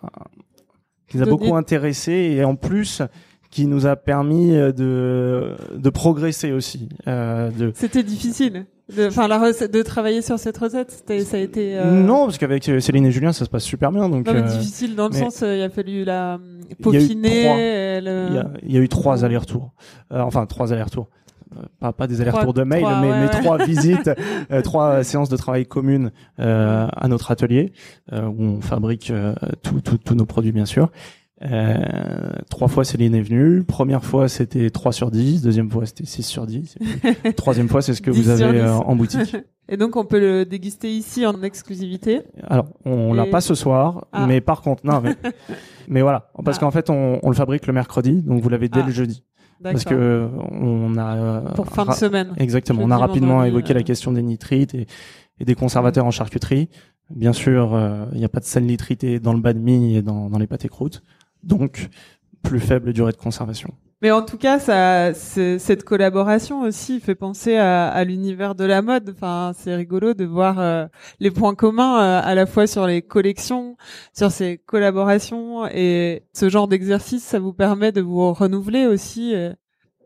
[SPEAKER 3] qui nous a beaucoup intéressé et en plus qui nous a permis euh, de de progresser aussi. Euh, de
[SPEAKER 2] C'était difficile. de- Enfin, la recette de travailler sur cette recette, ça a été. euh,
[SPEAKER 3] non parce qu'avec euh, Céline et Julien ça se passe super bien donc
[SPEAKER 2] non, mais
[SPEAKER 3] euh,
[SPEAKER 2] difficile dans le
[SPEAKER 3] mais-
[SPEAKER 2] sens, il a fallu la
[SPEAKER 3] Il y a eu
[SPEAKER 2] peaufiner.
[SPEAKER 3] trois. il y a, il y a eu trois allers-retours Euh, enfin trois allers-retours pas, pas des allers-retours de mail, mais,
[SPEAKER 2] ouais,
[SPEAKER 3] mais
[SPEAKER 2] ouais.
[SPEAKER 3] trois [LAUGHS] visites, euh, trois séances de travail communes euh, à notre atelier euh, où on fabrique tous nos produits bien sûr. Euh, trois fois Céline est venue. Première fois c'était 3 sur 10, deuxième fois c'était 6 sur 10. et puis [LAUGHS] troisième fois c'est ce que
[SPEAKER 2] 10
[SPEAKER 3] vous avez
[SPEAKER 2] 10.
[SPEAKER 3] euh, en boutique. [LAUGHS]
[SPEAKER 2] Et donc, on peut le déguster ici en exclusivité.
[SPEAKER 3] Alors, on
[SPEAKER 2] Et-
[SPEAKER 3] l'a pas ce soir,
[SPEAKER 2] Ah.
[SPEAKER 3] mais par contre, non, mais, [LAUGHS] mais voilà, parce
[SPEAKER 2] Ah.
[SPEAKER 3] qu'en fait, on, on le fabrique le mercredi, donc vous l'avez dès
[SPEAKER 2] Ah.
[SPEAKER 3] le jeudi, parce que on a euh,
[SPEAKER 2] Pour fin de semaine.
[SPEAKER 3] exactement, on a rapidement
[SPEAKER 2] vendredi,
[SPEAKER 3] évoqué
[SPEAKER 2] euh.
[SPEAKER 3] la question des nitrites et, et des conservateurs en charcuterie. Bien sûr, euh, il n'y a pas de sel nitrité dans le banh mi et dans, dans les pâtés croûtes, donc plus faible durée de conservation.
[SPEAKER 2] Mais en tout cas, ça, cette collaboration aussi fait penser à, à l'univers de la mode. Enfin, c'est rigolo de voir euh, les points communs euh, à la fois sur les collections, sur ces collaborations et ce genre d'exercice, ça vous permet de vous renouveler aussi. euh.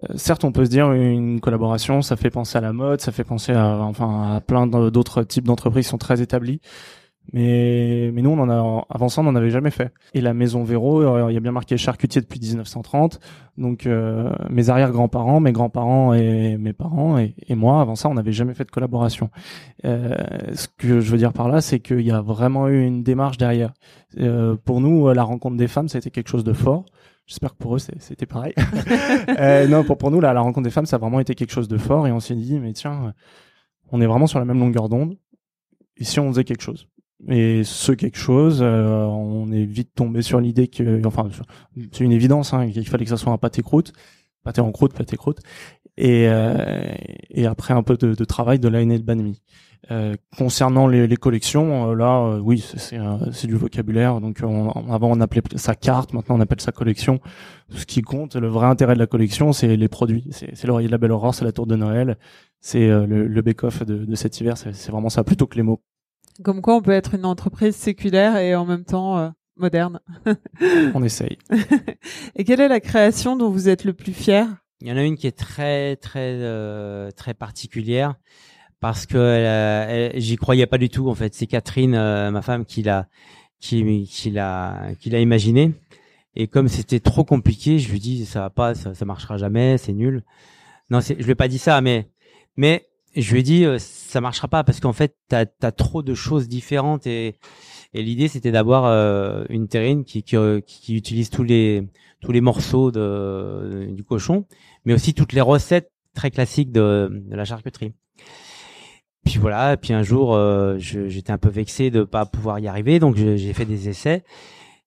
[SPEAKER 3] Euh, certes, on peut se dire une collaboration, ça fait penser à la mode, ça fait penser à, enfin, à plein d'autres types d'entreprises qui sont très établies. Mais, mais nous, on en a, avant ça, on n'en avait jamais fait. Et la maison Véro, euh, il y a bien marqué charcutier depuis 1930. Donc, euh, mes arrière-grands-parents, mes grands-parents et mes parents et, et moi, avant ça, on n'avait jamais fait de collaboration. Euh, ce que je veux dire par là, c'est qu'il y a vraiment eu une démarche derrière. Euh, pour nous, euh, la rencontre des femmes, ça a été quelque chose de fort. J'espère que pour eux, c'était pareil. [LAUGHS] [LAUGHS] Euh, non, pour, pour nous, là, la rencontre des femmes, ça a vraiment été quelque chose de fort. Et on s'est dit, mais tiens, on est vraiment sur la même longueur d'onde. Et si on faisait quelque chose? Et ce quelque chose, euh, on est vite tombé sur l'idée que, enfin, c'est une évidence, hein, qu'il fallait que ça soit un pâté croûte, pâté en croûte, pâté croûte. Et, euh, et après un peu de, de travail de l'année de banh mi. Euh, concernant les, les collections, euh, là, euh, oui, euh, c'est du vocabulaire. Donc, on, avant, on appelait ça carte, maintenant, on appelle ça collection. Ce qui compte, le vrai intérêt de la collection, c'est les produits. C'est l'oreiller de la belle aurore, c'est la tour de Noël, c'est le, le bake-off de, de cet hiver. C'est vraiment ça, plutôt que les mots.
[SPEAKER 2] Comme quoi, on peut être une entreprise séculaire et en même temps euh, moderne. [LAUGHS]
[SPEAKER 3] On essaye. [LAUGHS]
[SPEAKER 2] Et quelle est la création dont vous êtes le plus fier?
[SPEAKER 4] Il y en a une qui est très très euh, très particulière parce que elle- j'y croyais pas du tout en fait. C'est Catherine, euh, ma femme, qui l'a qui qui l'a qui l'a imaginé. Et comme c'était trop compliqué, je lui dis ça va pas, ça, ça marchera jamais, c'est nul. Non, c'est, je lui ai pas dit ça, mais mais je lui ai dit, euh, ça marchera pas parce qu'en fait, t'as as trop de choses différentes et, et l'idée c'était d'avoir euh, une terrine qui, qui, qui utilise tous les tous les morceaux de, du cochon, mais aussi toutes les recettes très classiques de, de la charcuterie. Puis voilà, puis un jour, euh, j'étais un peu vexé de pas pouvoir y arriver, donc j'ai fait des essais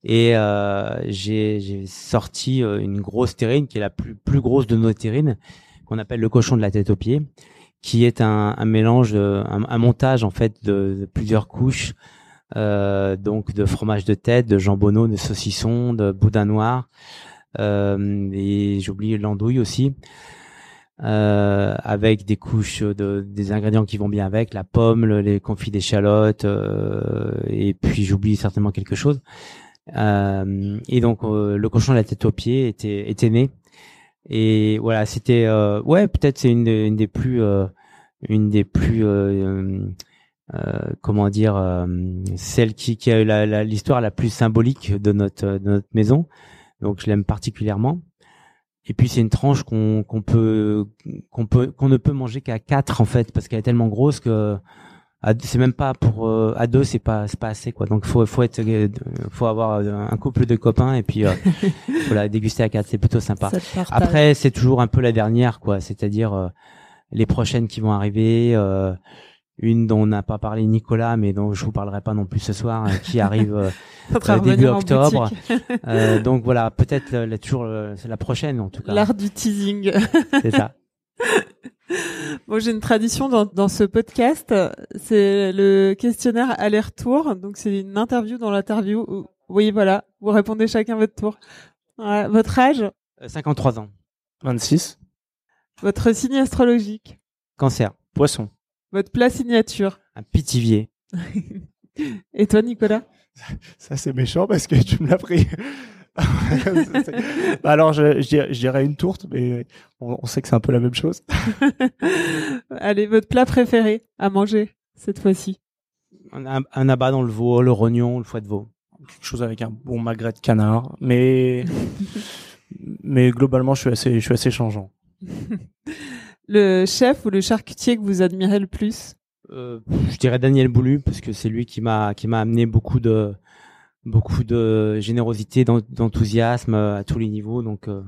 [SPEAKER 4] et euh, j'ai sorti euh, une grosse terrine qui est la plus plus grosse de nos terrines, qu'on appelle le cochon de la tête aux pieds, qui est un, mélange, un, montage en fait de, de plusieurs couches, euh, donc de fromage de tête, de jambonneau, de saucisson, de boudin noir, euh, et j'oublie l'andouille aussi euh, avec des couches de des ingrédients qui vont bien avec, la pomme, les confits d'échalotes, et puis j'oublie certainement quelque chose. Et donc le cochon à la tête aux pieds était était né. Et voilà, c'était euh, ouais peut-être c'est une, une des plus une des plus comment dire celle qui, qui a eu l'histoire la, la, plus symbolique de notre de notre maison. Donc je l'aime particulièrement. Et puis c'est une tranche qu'on qu'on peut qu'on peut qu'on ne peut manger qu'à quatre en fait parce qu'elle est tellement grosse que c'est même pas pour euh, à deux c'est pas c'est pas assez quoi donc faut faut être euh, faut avoir un couple de copains et puis euh, [LAUGHS] faut la déguster à quatre c'est plutôt sympa après c'est toujours un peu la dernière quoi c'est-à-dire euh, les prochaines qui vont arriver une dont on n'a pas parlé Nicolas, mais dont je vous parlerai pas non plus ce soir, qui arrive euh, [LAUGHS] euh début octobre. [LAUGHS] euh, donc voilà, peut-être toujours c'est la prochaine en tout cas.
[SPEAKER 2] L'art du teasing.
[SPEAKER 4] c'est ça.
[SPEAKER 2] Bon, j'ai une tradition dans, dans ce podcast, c'est le questionnaire aller-retour. Donc c'est une interview dans l'interview. Oui, voilà, vous répondez chacun votre tour. votre âge
[SPEAKER 4] 53 euh, ans.
[SPEAKER 3] 26.
[SPEAKER 2] Votre signe astrologique
[SPEAKER 4] Cancer.
[SPEAKER 3] Poisson.
[SPEAKER 2] Votre plat signature
[SPEAKER 4] Un pitivier. [LAUGHS]
[SPEAKER 2] Et toi, Nicolas?
[SPEAKER 3] Ça, c'est méchant parce que tu me l'as pris. [LAUGHS] Bah, alors, je, je, dirais une tourte, mais on, sait que c'est un peu la même chose. [LAUGHS]
[SPEAKER 2] Allez, votre plat préféré à manger cette fois-ci
[SPEAKER 4] un, un, abat dans le veau, le rognon, le foie de veau.
[SPEAKER 3] Quelque chose avec un bon magret de canard, mais [LAUGHS] mais globalement, je suis assez, je suis assez changeant.
[SPEAKER 2] le chef ou le charcutier que vous admirez le plus?
[SPEAKER 4] Euh, Je dirais Daniel Boulu parce que c'est lui qui m'a qui m'a amené beaucoup de beaucoup de générosité, d'enthousiasme à tous les niveaux. Donc euh...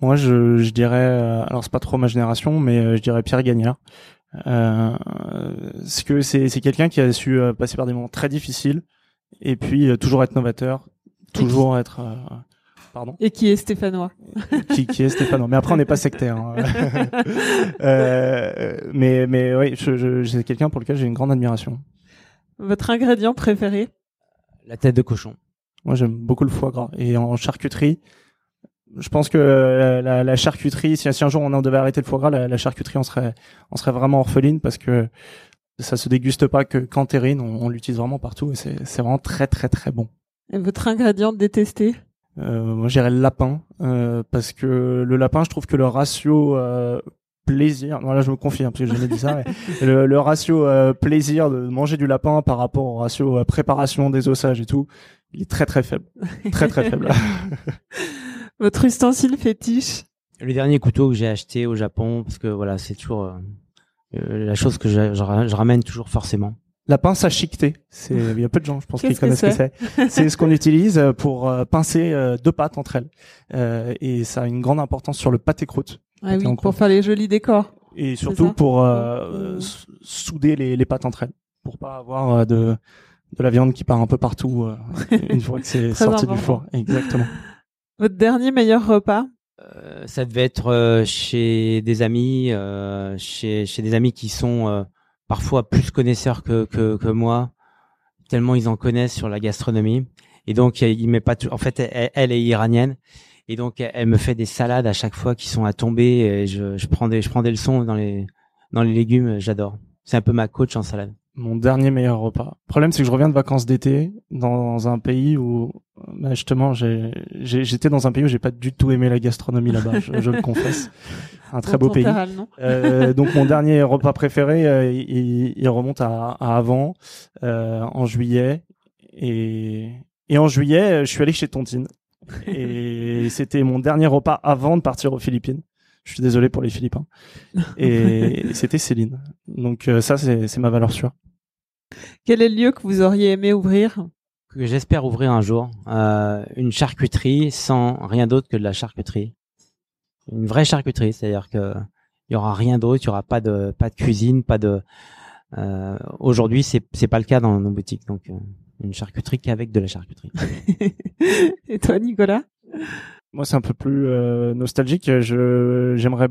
[SPEAKER 3] moi je, je dirais euh, alors c'est pas trop ma génération mais euh, je dirais Pierre Gagnard. Euh, c'est que c'est c'est quelqu'un qui a su passer par des moments très difficiles et puis toujours être novateur, toujours être Pardon.
[SPEAKER 2] Et qui est stéphanois.
[SPEAKER 3] qui, qui est stéphanois. Mais après, on n'est pas sectaire. Hein. [LAUGHS] euh, mais, mais oui, je, je, c'est quelqu'un pour lequel j'ai une grande admiration.
[SPEAKER 2] Votre ingrédient préféré?
[SPEAKER 4] La tête de cochon.
[SPEAKER 3] Moi, j'aime beaucoup le foie gras. Et en charcuterie, je pense que la, la, charcuterie, si, si, un jour on devait arrêter le foie gras, la, la, charcuterie, on serait, on serait vraiment orpheline parce que ça se déguste pas que qu'en terrine. On, on l'utilise vraiment partout et c'est, c'est vraiment très, très, très bon.
[SPEAKER 2] Et votre ingrédient détesté
[SPEAKER 3] euh, moi, j'irais le lapin euh, parce que le lapin, je trouve que le ratio euh, plaisir. Voilà, je me confie hein, parce que j'ai jamais dit ça. [LAUGHS] le, le, ratio euh, plaisir de manger du lapin par rapport au ratio euh, préparation des ossages et tout, il est très très faible, très très faible. [LAUGHS]
[SPEAKER 2] Votre ustensile fétiche?
[SPEAKER 4] Le dernier couteau que j'ai acheté au Japon parce que voilà, c'est toujours la chose que je, je ramène toujours forcément.
[SPEAKER 3] La pince à chiqueté, c'est [LAUGHS] il y a peu de gens, je pense, qui connaissent ce que c'est? C'est ce qu'on utilise pour euh, pincer euh, deux pâtes entre elles, euh, et ça a une grande importance sur le pâté croûte.
[SPEAKER 2] Ah oui, pour faire les jolis décors.
[SPEAKER 3] Et surtout pour mmh. souder les, les pâtes entre elles, pour pas avoir de de la viande qui part un peu partout [LAUGHS] une fois que c'est sorti du four. Exactement. [LAUGHS]
[SPEAKER 2] Votre dernier meilleur repas
[SPEAKER 4] Ça devait être chez des amis, chez chez des amis qui sont parfois plus connaisseurs que, que, que moi, tellement ils en connaissent sur la gastronomie. Et donc, il met pas En fait, elle, est iranienne. Et donc, elle me fait des salades à chaque fois qui sont à tomber. Et je, je prends des, je prends des leçons dans les, dans les légumes. J'adore. C'est un peu ma coach en salade
[SPEAKER 3] mon dernier meilleur repas. Le problème, c'est que je reviens de vacances d'été dans un pays où, bah, justement, j'étais dans un pays où j'ai pas du tout aimé la gastronomie là-bas, je, le confesse. [LAUGHS] Un très beau pays. Euh, donc mon dernier repas préféré, euh, il, il, remonte à, à avant, euh, en juillet. Et, et en juillet, je suis allé chez Tontine. Et c'était mon dernier repas avant de partir aux Philippines. Je suis désolé pour les Philippins. Et c'était Céline. Donc euh, ça, c'est ma valeur sûre.
[SPEAKER 2] Quel est le lieu que vous auriez aimé ouvrir?
[SPEAKER 4] Que j'espère ouvrir un jour. Euh, une charcuterie sans rien d'autre que de la charcuterie. Une vraie charcuterie, c'est-à-dire que il y aura rien d'autre, il y aura pas de pas de cuisine, pas de. Euh, Aujourd'hui, c'est c'est pas le cas dans nos boutiques, donc euh, une charcuterie qu'avec de la charcuterie. [LAUGHS]
[SPEAKER 2] Et toi, Nicolas?
[SPEAKER 3] Moi, c'est un peu plus euh, nostalgique. Je j'aimerais,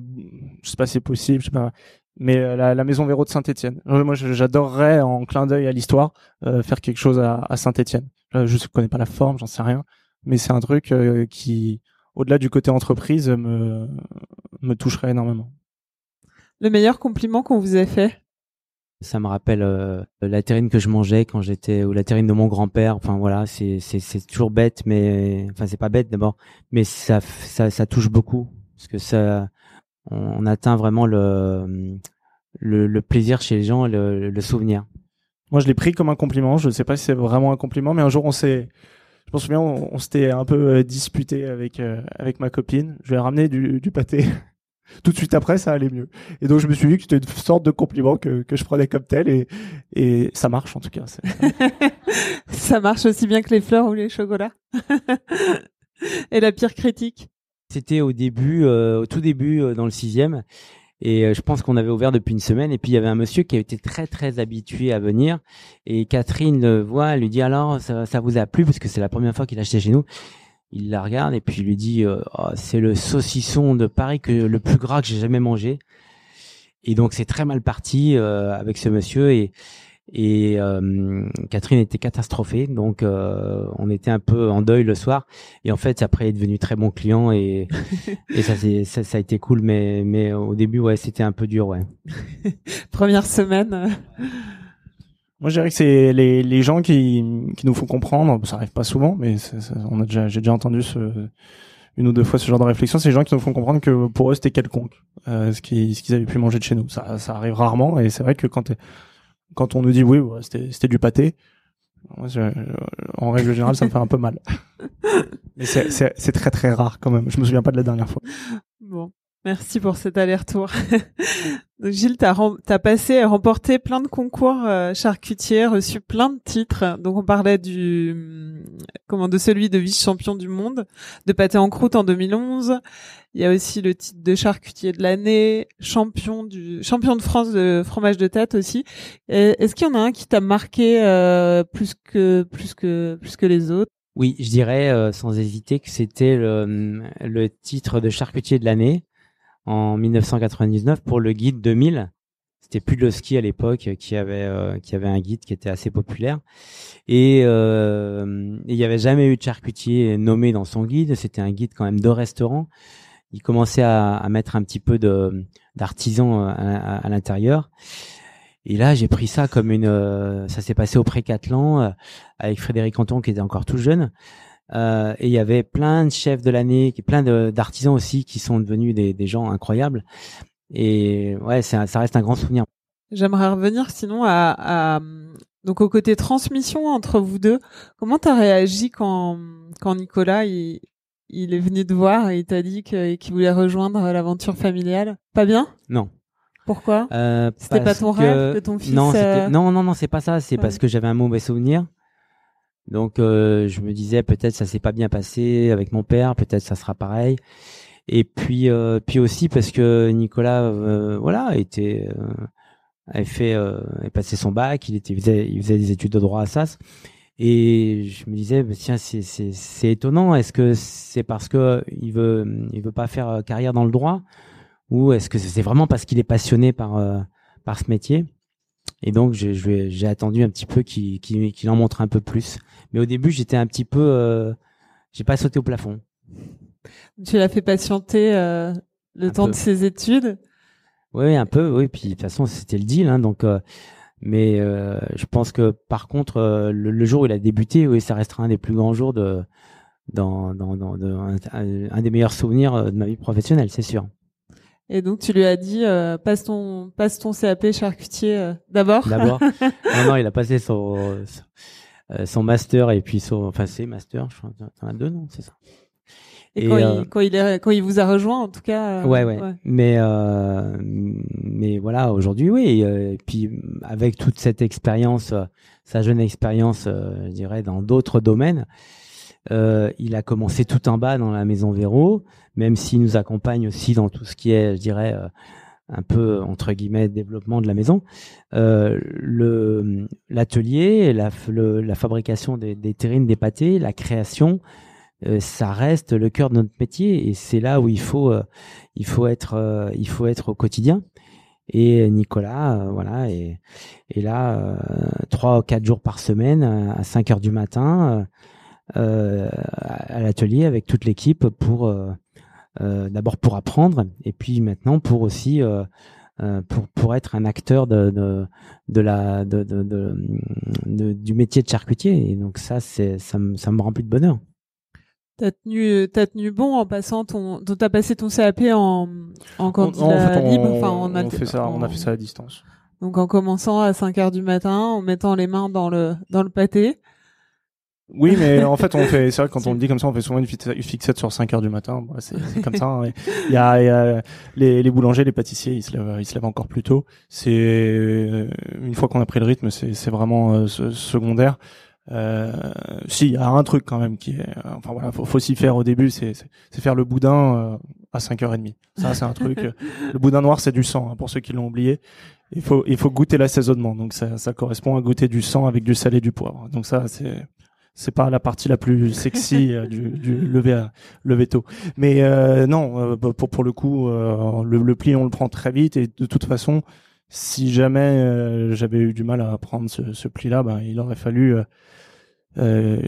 [SPEAKER 3] je sais pas si c'est possible, je sais pas, mais euh, la, la maison Véro de Saint-Étienne. Moi, j'adorerais en clin d'œil à l'histoire euh, faire quelque chose à, à Saint-Étienne. Je ne connais pas la forme, j'en sais rien, mais c'est un truc qui, au-delà du côté entreprise, me me toucherait énormément.
[SPEAKER 2] Le meilleur compliment qu'on vous ait fait?
[SPEAKER 4] Ça me rappelle euh, la terrine que je mangeais quand j'étais ou la terrine de mon grand-père. Enfin voilà, c'est c'est c'est toujours bête, mais enfin c'est pas bête d'abord, mais ça ça ça touche beaucoup parce que ça on, atteint vraiment le, le, le plaisir chez les gens, le, le souvenir.
[SPEAKER 3] Moi, je l'ai pris comme un compliment. Je ne sais pas si c'est vraiment un compliment, mais un jour on s'est je me souviens, on, on s'était un peu euh, disputé avec euh, avec ma copine. Je lui ai ramené du, du pâté [LAUGHS] tout de suite après, ça allait mieux. Et donc, je me suis dit que c'était une sorte de compliment que, que je prenais comme tel et, et ça marche en tout cas. [LAUGHS]
[SPEAKER 2] ça marche aussi bien que les fleurs ou les chocolats. [LAUGHS] et la pire critique?
[SPEAKER 4] C'était au début, euh, au tout début euh, dans le sixième. Et euh, je pense qu'on avait ouvert depuis une semaine. Et puis il y avait un monsieur qui était très très habitué à venir. Et Catherine le voit, elle lui dit alors ça, ça vous a plu? Parce que c'est la première fois qu'il achetait chez nous il la regarde et puis il lui dit euh, oh, c'est le saucisson de Paris que le plus gras que j'ai jamais mangé. Et donc c'est très mal parti euh, avec ce monsieur et et euh, Catherine était catastrophée, donc on était un peu en deuil le soir. Et en fait, après, il est devenu très bon client et [LAUGHS] et ça, ça, ça a été cool, mais mais au début, ouais, c'était un peu dur, ouais. [LAUGHS]
[SPEAKER 2] Première semaine.
[SPEAKER 3] Moi, je dirais que c'est les, les gens qui, qui nous font comprendre. Ça arrive pas souvent, mais on a déjà, j'ai déjà entendu ce, une ou deux fois ce genre de réflexion. C'est les gens qui nous font comprendre que pour eux c'était quelconque euh, ce qu'ils ce qu'ils avaient pu manger de chez nous. Ça, ça arrive rarement, et c'est vrai que quand quand on nous dit oui, c'était c'était du pâté, en règle générale, ça me fait un peu mal. [LAUGHS] Mais c'est c'est très très rare quand même. Je me souviens pas de la dernière fois.
[SPEAKER 2] Bon. Merci pour cet aller-retour. [LAUGHS] Gilles, t'as as passé remporté plein de concours euh, charcutiers, reçu plein de titres. Donc on parlait du comment de celui de vice-champion du monde, de pâté en croûte en 2011. Il y a aussi le titre de charcutier de l'année, champion du champion de France de fromage de tête aussi. Est-ce qu'il y en a un qui t'a marqué euh, plus que plus que plus que les autres?
[SPEAKER 4] Oui, je dirais euh, sans hésiter que c'était le, le titre de charcutier de l'année en 1999 pour le guide 2000. C'était plus le ski à l'époque qui avait euh, qui avait un guide qui était assez populaire et euh, il n'y avait jamais eu de charcutier nommé dans son guide. C'était un guide quand même de restaurant. Il commençait à, mettre un petit peu de d'artisans à, à, l'intérieur. Et là, j'ai pris ça comme une. Euh, ça s'est passé au Pré-Catlan euh, avec Frédéric Anton qui était encore tout jeune. Euh, et il y avait plein de chefs de l'année, plein d'artisans aussi qui sont devenus des, des, gens incroyables. Et ouais, ça reste un grand souvenir.
[SPEAKER 2] J'aimerais revenir sinon à, à, donc au côté transmission entre vous deux. Comment t'as réagi quand quand Nicolas il, il est venu te voir et il t'a dit qu'il voulait rejoindre l'aventure familiale? Pas bien?
[SPEAKER 4] Non.
[SPEAKER 2] Pourquoi? Euh, C'était pas ton rêve que ton fils
[SPEAKER 4] Non, euh... non, non, non, c'est pas ça. C'est parce que j'avais un mauvais souvenir. Donc euh, je me disais peut-être ça s'est pas bien passé avec mon père, peut-être ça sera pareil. Et puis euh, puis aussi parce que Nicolas euh, voilà était avait fait avait passé son bac, il était il faisait, il faisait des études de droit à Sas. Et je me disais, bah, tiens, c'est, c'est, c'est étonnant. Est-ce que c'est parce que il veut, il veut pas faire carrière dans le droit, ou est-ce que c'est vraiment parce qu'il est passionné par par ce métier? Et donc, j'ai attendu un petit peu qu'il, qu'il, qu'il en montre un peu plus. Mais au début, j'étais un petit peu, euh, j'ai pas sauté au plafond.
[SPEAKER 2] Tu l'as fait patienter euh, le temps de ses études?
[SPEAKER 4] Oui, un peu. Oui, puis de toute façon, c'était le deal. Hein, donc, euh, mais euh, je pense que par contre, euh, le, jour où il a débuté, oui, ça restera un des plus grands jours de, dans, dans, dans de, un, un, des meilleurs souvenirs de ma vie professionnelle, c'est sûr.
[SPEAKER 2] Et donc tu lui as dit euh, passe ton passe ton CAP charcutier d'abord?
[SPEAKER 4] D'abord. [LAUGHS] non non, il a passé son euh, son master et puis son, enfin c'est master, je crois, t'en as deux non, c'est ça.
[SPEAKER 2] Et, quand, il, quand, il est, quand il vous a rejoint, en tout cas.
[SPEAKER 4] ouais, ouais, Mais, mais voilà, aujourd'hui, oui. Et puis avec toute cette expérience, sa jeune expérience, je dirais, dans d'autres domaines. Euh, il a commencé tout en bas dans la maison Véro, même s'il nous accompagne aussi dans tout ce qui est, je dirais, euh, un peu entre guillemets développement de la maison. Euh, l'atelier, la, la fabrication des, des terrines, des pâtés, la création, euh, ça reste le cœur de notre métier et c'est là où il faut il faut être il faut être au quotidien. Et Nicolas, voilà, et, et là, trois ou quatre jours par semaine, à 5 heures du matin, euh, à l'atelier avec toute l'équipe pour euh, euh, d'abord pour apprendre et puis maintenant pour aussi pour pour être un acteur de de, de la de, de, de, du métier de charcutier et donc ça c'est ça me ça me remplit de bonheur.
[SPEAKER 2] T'as tenu, t'as tenu bon en passant ton, t'as passé ton CAP en, en candidat libre, enfin
[SPEAKER 3] on, a fait ça, on a fait ça à distance.
[SPEAKER 2] Donc en commençant à 5 heures du matin, en mettant les mains dans le dans le pâté.
[SPEAKER 3] Oui, mais en fait, on fait, c'est vrai quand on [LAUGHS] le dit comme ça, on fait souvent une fixette sur 5 heures du matin. c'est, comme ça. Hein. Il y a, il y a les, les, boulangers, les pâtissiers, ils se lèvent, ils se lèvent encore plus tôt. C'est une fois qu'on a pris le rythme, c'est, vraiment euh, secondaire. Euh, si, il y a un truc quand même qui est, euh, enfin voilà, faut, faut s'y faire au début, c'est, c'est, faire le boudin euh, à 5h30. Ça, c'est un truc. [LAUGHS] le boudin noir, c'est du sang, hein, pour ceux qui l'ont oublié. Il faut, il faut goûter l'assaisonnement. Donc ça, ça correspond à goûter du sang avec du sel et du poivre. Donc ça, c'est, c'est pas la partie la plus sexy euh, [LAUGHS] du, du lever à, lever tôt. Mais euh, non, euh, bah, pour pour le coup, le, le, pli on le prend très vite et de toute façon, si jamais j'avais eu du mal à prendre ce, ce pli-là, ben il aurait fallu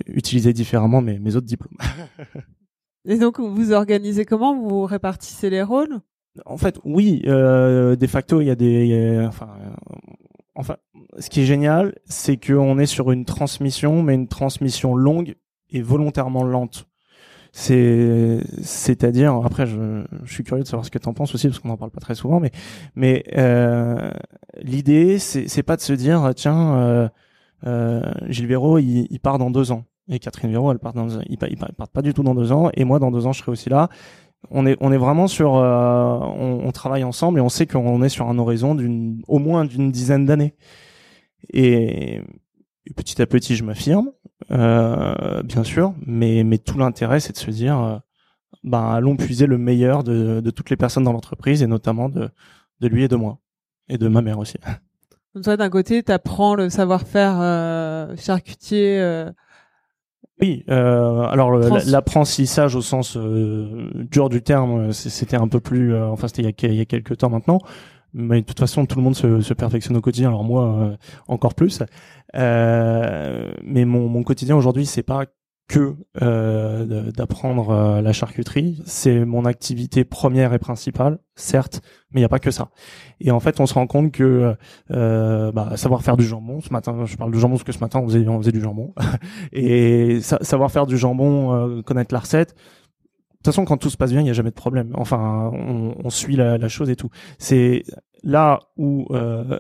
[SPEAKER 3] utiliser différemment mes, mes autres diplômes. [LAUGHS]
[SPEAKER 2] et donc vous organisez comment? Vous répartissez les rôles?
[SPEAKER 3] En fait, oui, de facto il y a des, enfin, enfin ce qui est génial, c'est qu'on est sur une transmission, mais une transmission longue et volontairement lente. C'est, c'est-à-dire, après, je, je, suis curieux de savoir ce que tu en penses aussi, parce qu'on n'en parle pas très souvent, mais, mais euh, l'idée, c'est, c'est pas de se dire, tiens, euh, euh, Gilles Véraud, il, il, part dans deux ans, et Catherine Véraud, elle part dans, il, il, part pas du tout dans deux ans, et moi, dans deux ans, je serai aussi là. On est, on est vraiment sur, euh, on, travaille ensemble et on sait qu'on est sur un horizon d'une, au moins d'une dizaine d'années. Et, petit à petit, je m'affirme, euh, bien sûr, mais, mais tout l'intérêt, c'est de se dire, euh, ben, allons puiser le meilleur de, de toutes les personnes dans l'entreprise et notamment de, de lui et de moi et de ma mère aussi. [LAUGHS]
[SPEAKER 2] Donc toi, d'un côté, tu apprends le savoir-faire charcutier. Euh,
[SPEAKER 3] oui, euh, alors l'apprentissage au sens euh, dur du terme, c'était un peu plus, enfin c'était il, il y a quelques temps maintenant. Mais de toute façon tout le monde se, se perfectionne au quotidien. Alors moi euh, encore plus. Euh, mais mon, mon quotidien aujourd'hui c'est pas que euh, d'apprendre euh, la charcuterie c'est mon activité première et principale certes mais il n'y a pas que ça et en fait on se rend compte que euh, bah, savoir faire du jambon ce matin je parle de jambon parce que ce matin on faisait, du jambon [LAUGHS] et savoir faire du jambon connaître la recette de toute façon, quand tout se passe bien, il n'y a jamais de problème. Enfin, on, on suit la, la, chose et tout. C'est là où euh,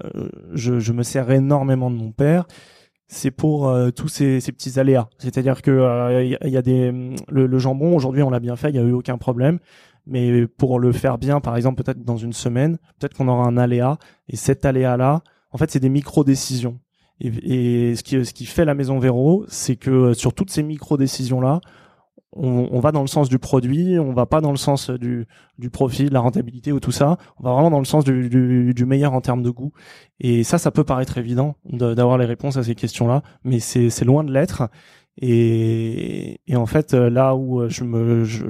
[SPEAKER 3] je, je, me sers énormément de mon père. C'est pour euh, tous ces, ces, petits aléas. C'est-à-dire que il euh, y, a des le, le jambon aujourd'hui, on l'a bien fait, il n'y a eu aucun problème. Mais pour le faire bien, par exemple, peut-être dans une semaine, peut-être qu'on aura un aléa. Et cet aléa-là, en fait, c'est des micro-décisions. Et, et, ce qui, ce qui fait la maison Véro, c'est que sur toutes ces micro-décisions-là, on, on, va dans le sens du produit, on va pas dans le sens du, du profit, de la rentabilité ou tout ça. On va vraiment dans le sens du, du, du meilleur en termes de goût. Et ça, ça peut paraître évident d'avoir les réponses à ces questions-là, mais c'est loin de l'être. Et, et, en fait, là où je me, je,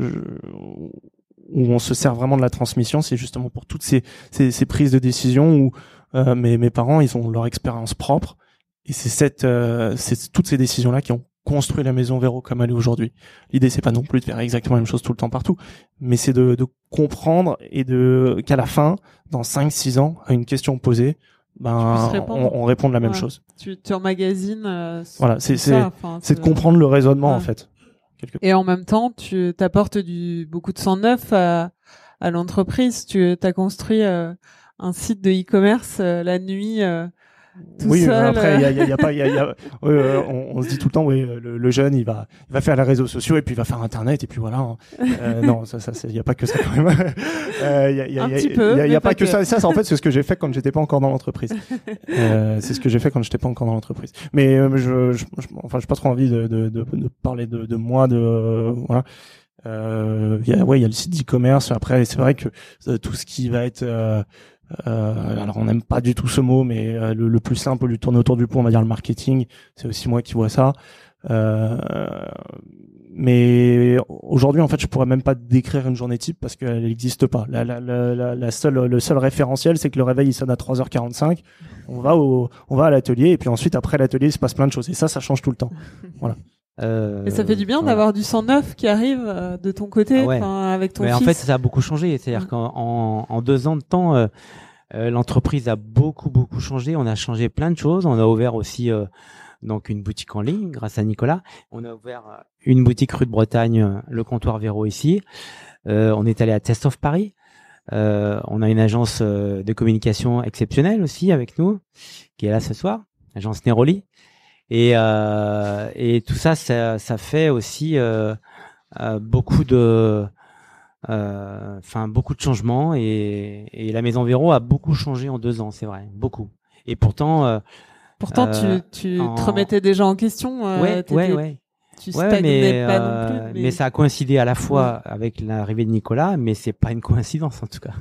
[SPEAKER 3] où on se sert vraiment de la transmission, c'est justement pour toutes ces, ces, ces, prises de décision où euh, mes, mes parents, ils ont leur expérience propre. Et c'est cette, euh, c'est toutes ces décisions-là qui ont construire la maison Véro comme elle est aujourd'hui. L'idée c'est pas non plus de faire exactement la même chose tout le temps partout, mais c'est de, de, comprendre et de qu'à la fin, dans 5-6 ans, à une question posée, ben on, on, répond de la même chose.
[SPEAKER 2] Tu, tu emmagasines. Euh,
[SPEAKER 3] voilà, c'est c'est c'est de comprendre le raisonnement en fait.
[SPEAKER 2] Et en même temps, tu t'apportes du beaucoup de sang neuf à, à l'entreprise. Tu as construit euh, un site de e-commerce euh, la nuit tout
[SPEAKER 3] oui,
[SPEAKER 2] seul.
[SPEAKER 3] après, il y a, y y a pas, y a- y a- euh, on, on se dit tout le temps, oui, le, le jeune, il va, il va faire les réseaux sociaux et puis il va faire Internet et puis voilà. hein. Euh, non, ça, ça, il y a pas que ça quand même. Euh, y a,
[SPEAKER 2] Un petit peu,
[SPEAKER 3] y a- y
[SPEAKER 2] mais
[SPEAKER 3] a pas, que
[SPEAKER 2] que.
[SPEAKER 3] ça. Ça, c'est en fait, c'est ce que j'ai fait quand j'étais pas encore dans l'entreprise. Euh, c'est ce que j'ai fait quand j'étais pas encore dans l'entreprise. Mais euh, je, je, je- enfin, j'ai pas trop envie de, de, de, de parler de, de moi, de euh, voilà. Euh, y a, ouais, il y a le site d'e-commerce. Après, c'est vrai que euh, tout ce qui va être euh, euh, alors on n'aime pas du tout ce mot, mais euh, le, plus simple, lui tourner autour du pot, on va dire le marketing. C'est aussi moi qui vois ça. Euh, mais aujourd'hui, en fait, je pourrais même pas décrire une journée type parce qu'elle n'existe pas. La, la, la, la- seule, le seul référentiel, c'est que le réveil il sonne à 3h45. On va au, on va à l'atelier et puis ensuite après l'atelier, il se passe plein de choses et ça, ça change tout le temps.
[SPEAKER 4] Euh,
[SPEAKER 2] Et ça fait du bien
[SPEAKER 4] voilà.
[SPEAKER 2] d'avoir du sang neuf qui arrive euh, de ton côté,
[SPEAKER 4] Ah ouais.
[SPEAKER 2] avec ton
[SPEAKER 4] Mais en
[SPEAKER 2] fils.
[SPEAKER 4] fait, ça a beaucoup changé. C'est-à-dire
[SPEAKER 2] Mm.
[SPEAKER 4] qu'en en, en deux ans de temps, euh, euh, l'entreprise a beaucoup beaucoup changé. On a changé plein de choses. On a ouvert aussi euh, donc une boutique en ligne grâce à Nicolas. On a ouvert une boutique rue de Bretagne, le comptoir Véro ici. Euh, on est allé à Test of Paris. Euh, on a une agence de communication exceptionnelle aussi avec nous, qui est là ce soir, agence Neroli. Et, euh, et tout ça, ça, ça fait aussi euh, euh, beaucoup de, euh, enfin beaucoup de changements et, et la maison Véro a beaucoup changé en deux ans, c'est vrai, beaucoup. Et pourtant, euh,
[SPEAKER 2] Pourtant, tu, tu
[SPEAKER 4] en-
[SPEAKER 2] te remettais déjà en question. euh,
[SPEAKER 4] ouais, ouais, ouais.
[SPEAKER 2] Tu
[SPEAKER 4] Ouais, mais,
[SPEAKER 2] pas non plus.
[SPEAKER 4] mais ça a coïncidé à la fois avec l'arrivée de Nicolas, mais c'est pas une coïncidence en tout cas.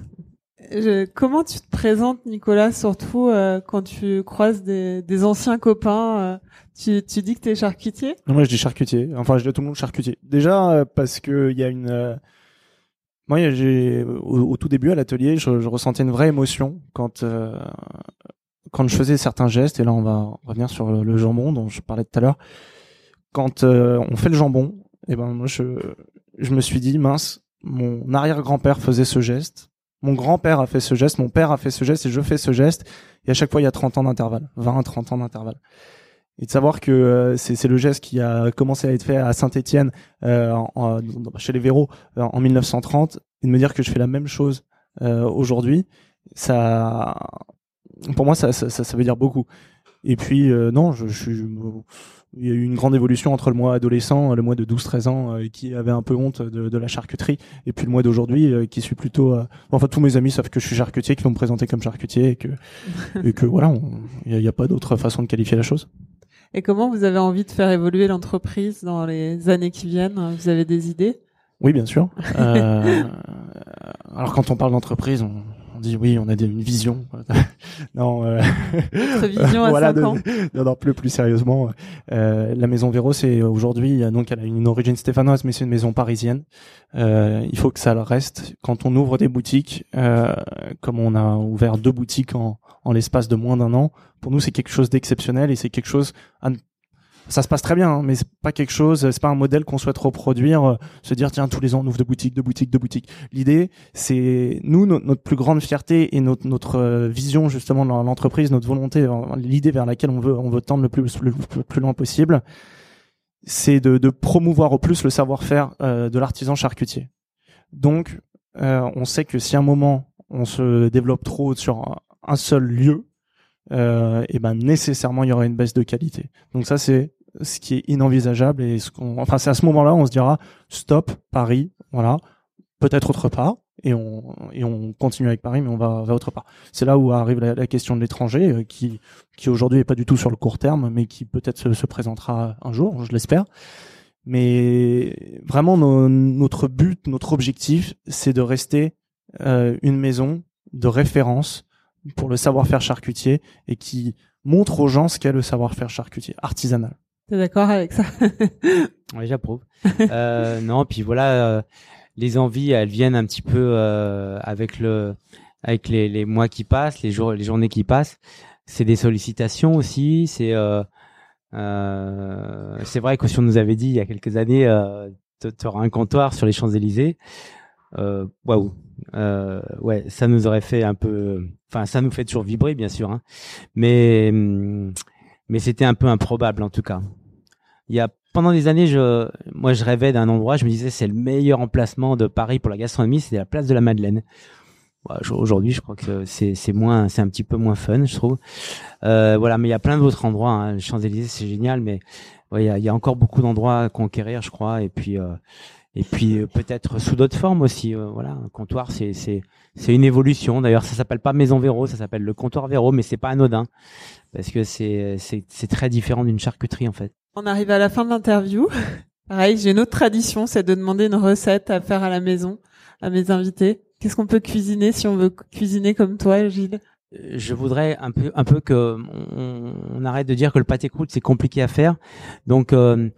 [SPEAKER 2] Comment tu te présentes, Nicolas, surtout euh, quand tu croises des, anciens copains euh, tu, dis que t'es charcutier?
[SPEAKER 3] Moi, je dis charcutier. Enfin, je dis à tout le monde charcutier. Déjà euh, parce que il y a une. euh, Moi, j'ai au, tout début à l'atelier, je, ressentais une vraie émotion quand quand je faisais certains gestes. Et là, on va revenir sur le, jambon dont je parlais tout à l'heure. Quand on fait le jambon, et ben moi, je je me suis dit mince, mon arrière-grand-père faisait ce geste. Mon grand-père a fait ce geste, mon père a fait ce geste et je fais ce geste. Et à chaque fois, il y a 30 ans d'intervalle, 20, 30 ans d'intervalle et de savoir que euh, c'est le geste qui a commencé à être fait à Saint-Étienne euh, chez les Véros euh, en 1930 et de me dire que je fais la même chose aujourd'hui ça pour moi ça, ça veut dire beaucoup et puis non je, je suis il y a eu une grande évolution entre le mois adolescent le mois de 12-13 ans euh, qui avait un peu honte de, de la charcuterie et puis le mois d'aujourd'hui euh, qui suis plutôt euh, enfin tous mes amis savent que je suis charcutier qui vont me présenter comme charcutier et que [LAUGHS] et que voilà il n'y a, a pas d'autre façon de qualifier la chose.
[SPEAKER 2] Et comment vous avez envie de faire évoluer l'entreprise dans les années qui viennent? Vous avez des idées?
[SPEAKER 3] Oui, bien sûr. [LAUGHS] Alors quand on parle d'entreprise, on, on dit oui, on a une vision. [LAUGHS] non, euh,
[SPEAKER 2] Votre [LAUGHS] vision à
[SPEAKER 3] voilà,
[SPEAKER 2] 5
[SPEAKER 3] de-
[SPEAKER 2] ans [LAUGHS]
[SPEAKER 3] non, non, plus, plus sérieusement, euh, la maison Véro, c'est aujourd'hui, euh, donc elle a une origine stéphanoise, mais c'est une maison parisienne. Euh, il faut que ça le reste. Quand on ouvre des boutiques, euh, comme on a ouvert deux boutiques en, en l'espace de moins d'un an, pour nous c'est quelque chose d'exceptionnel et c'est quelque chose à ne- ça se passe très bien, hein, mais c'est pas quelque chose, c'est pas un modèle qu'on souhaite reproduire, euh, se dire tiens tous les ans on ouvre deux boutiques, deux boutiques, deux boutiques. L'idée, c'est nous no- notre plus grande fierté et notre euh, vision justement dans l'entreprise, notre volonté, euh, l'idée vers laquelle on veut on veut tendre le plus plus, loin possible, c'est de, de promouvoir au plus le savoir-faire de l'artisan charcutier. Donc on sait que si à un moment on se développe trop sur un seul lieu, euh, et ben nécessairement il y aura une baisse de qualité. Donc ça c'est ce qui est inenvisageable et ce qu'on, enfin c'est à ce moment-là on se dira stop Paris, voilà, peut-être autre part et on et on continue avec Paris mais on va va autre part. C'est là où arrive la, question de l'étranger euh, qui qui aujourd'hui est pas du tout sur le court terme mais qui peut-être se, se présentera un jour, je l'espère. Mais vraiment notre but, notre objectif, c'est de rester euh, une maison de référence pour le savoir-faire charcutier et qui montre aux gens ce qu'est le savoir-faire charcutier artisanal.
[SPEAKER 2] T'es d'accord avec ça? [LAUGHS]
[SPEAKER 4] Oui, j'approuve. euh, non, puis voilà, euh, les envies, elles viennent un petit peu euh, avec le, avec les, mois qui passent, les jours, les journées qui passent. C'est des sollicitations aussi. C'est, vrai que si on nous avait dit il y a quelques années, tu auras un comptoir sur les Champs Élysées, waouh, ouais, ça nous aurait fait un peu, enfin, ça nous fait toujours vibrer, bien sûr, hein. hum, mais c'était un peu improbable en tout cas il y a pendant des années, je, moi, je rêvais d'un endroit. Je me disais, c'est le meilleur emplacement de Paris pour la gastronomie, c'est la place de la Madeleine. Bah, Aujourd'hui, je crois que c'est moins, c'est un petit peu moins fun, je trouve. Euh, voilà, mais il y a plein d'autres endroits. Hein. Les Champs Élysées, c'est génial, mais ouais, il y, a, il y a encore beaucoup d'endroits à conquérir, je crois. Et puis, euh, et puis euh, peut-être sous d'autres formes aussi. euh, voilà, un comptoir, c'est c'est c'est une évolution. D'ailleurs, ça s'appelle pas Maison Véro, ça s'appelle le comptoir Véro, mais c'est pas anodin parce que c'est c'est c'est très différent d'une charcuterie en fait.
[SPEAKER 2] On arrive à la fin de l'interview. [LAUGHS] Pareil, j'ai une autre tradition, c'est de demander une recette à faire à la maison à mes invités. Qu'est-ce qu'on peut cuisiner si on veut cuisiner comme toi, Gilles?
[SPEAKER 4] Euh, je voudrais un peu un peu que on, arrête de dire que le pâté croûte c'est compliqué à faire. Donc euh,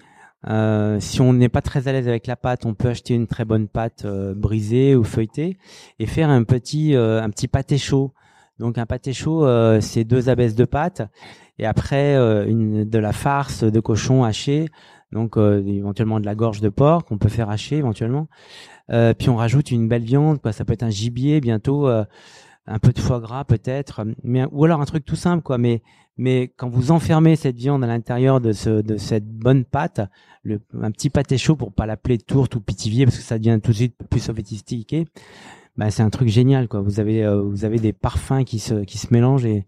[SPEAKER 4] euh, si on n'est pas très à l'aise avec la pâte, on peut acheter une très bonne pâte euh, brisée ou feuilletée et faire un petit euh, un petit pâté chaud. Donc un pâté chaud, euh, c'est deux abaisses de pâte et après euh, une de la farce de cochon haché, donc euh, éventuellement de la gorge de porc qu'on peut faire hacher éventuellement. Euh, puis on rajoute une belle viande, quoi. Ça peut être un gibier bientôt. euh, un peu de foie gras peut-être, mais ou alors un truc tout simple quoi. Mais mais quand vous enfermez cette viande à l'intérieur de ce de cette bonne pâte, le, un petit pâté chaud pour pas l'appeler tourte ou pitivier parce que ça devient tout de suite plus sophistiqué. Bah c'est un truc génial quoi. Vous avez euh, vous avez des parfums qui se qui se mélangent et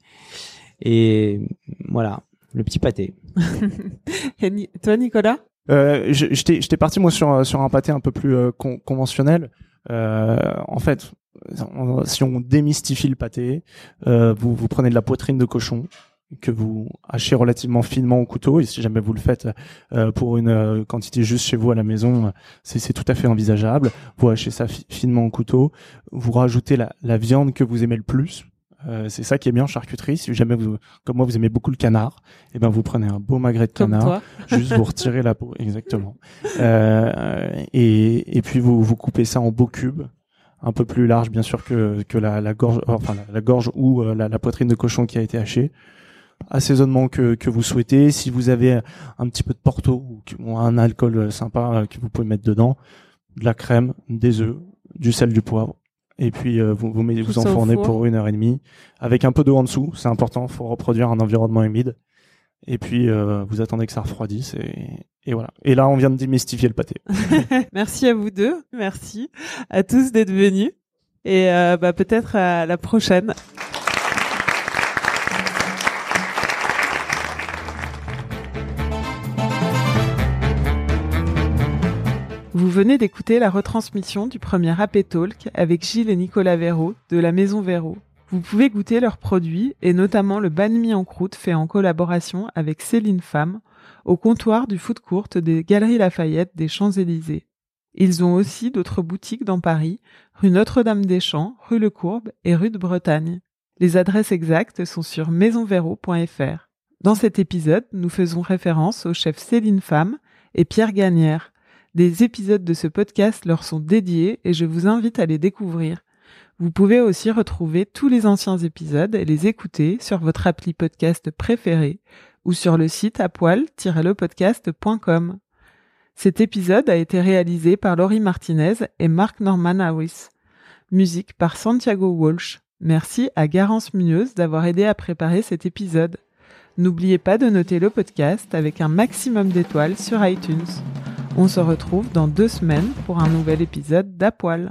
[SPEAKER 4] et voilà le petit pâté. [LAUGHS]
[SPEAKER 2] Et Ni- Toi, Nicolas?
[SPEAKER 3] Euh, je- J'étais parti moi sur sur un pâté un peu plus euh, con- conventionnel. Euh, en fait, si on démystifie le pâté, euh, vous vous prenez de la poitrine de cochon que vous hachez relativement finement au couteau et si jamais vous le faites euh, pour une euh, quantité juste chez vous à la maison, c'est c'est tout à fait envisageable. Vous hachez ça fi- finement au couteau, vous rajoutez la, la viande que vous aimez le plus. Euh, c'est ça qui est bien en charcuterie. Si jamais vous, comme moi, vous aimez beaucoup le canard, et ben vous prenez un beau magret de canard [LAUGHS] juste vous retirez la peau, exactement. Et, et puis vous, vous coupez ça en beaux cubes, un peu plus large bien sûr que, que la, la gorge, enfin la, la gorge ou euh, la, la poitrine de cochon qui a été hachée. Assaisonnement que, que vous souhaitez. Si vous avez un petit peu de porto ou, un alcool sympa euh, que vous pouvez mettre dedans, de la crème, des œufs, du sel, du poivre. Et puis euh, vous vous, mettez, enfournez
[SPEAKER 2] four.
[SPEAKER 3] pour une heure et demie avec un peu d'eau en dessous. C'est important. Faut reproduire un environnement humide. Et puis euh, vous attendez que ça refroidisse et, et voilà. Et là on vient de démystifier le pâté. [LAUGHS]
[SPEAKER 2] Merci à vous deux. Merci à tous d'être venus. Et euh, bah, peut-être à la prochaine. Vous venez d'écouter la retransmission du premier AP Talk avec Gilles et Nicolas Véraud de la Maison Véraud. Vous pouvez goûter leurs produits et notamment le banh en croûte fait en collaboration avec Céline Femme au comptoir du food court des Galeries Lafayette des Champs-Élysées. Ils ont aussi d'autres boutiques dans Paris, rue Notre-Dame-des-Champs, rue Le Courbe et rue de Bretagne. Les adresses exactes sont sur maisonvéro.fr. Dans cet épisode, nous faisons référence aux chefs Céline Femme et Pierre Gagnère. Des épisodes de ce podcast leur sont dédiés et je vous invite à les découvrir. Vous pouvez aussi retrouver tous les anciens épisodes et les écouter sur votre appli podcast préféré ou sur le site à poil-lepodcast.com. Cet épisode a été réalisé par Laurie Martinez et Mark Norman Harris. Musique par Santiago Walsh. Merci à Garance Munoz d'avoir aidé à préparer cet épisode. N'oubliez pas de noter le podcast avec un maximum d'étoiles sur iTunes. On se retrouve dans deux semaines pour un nouvel épisode d'Apoil.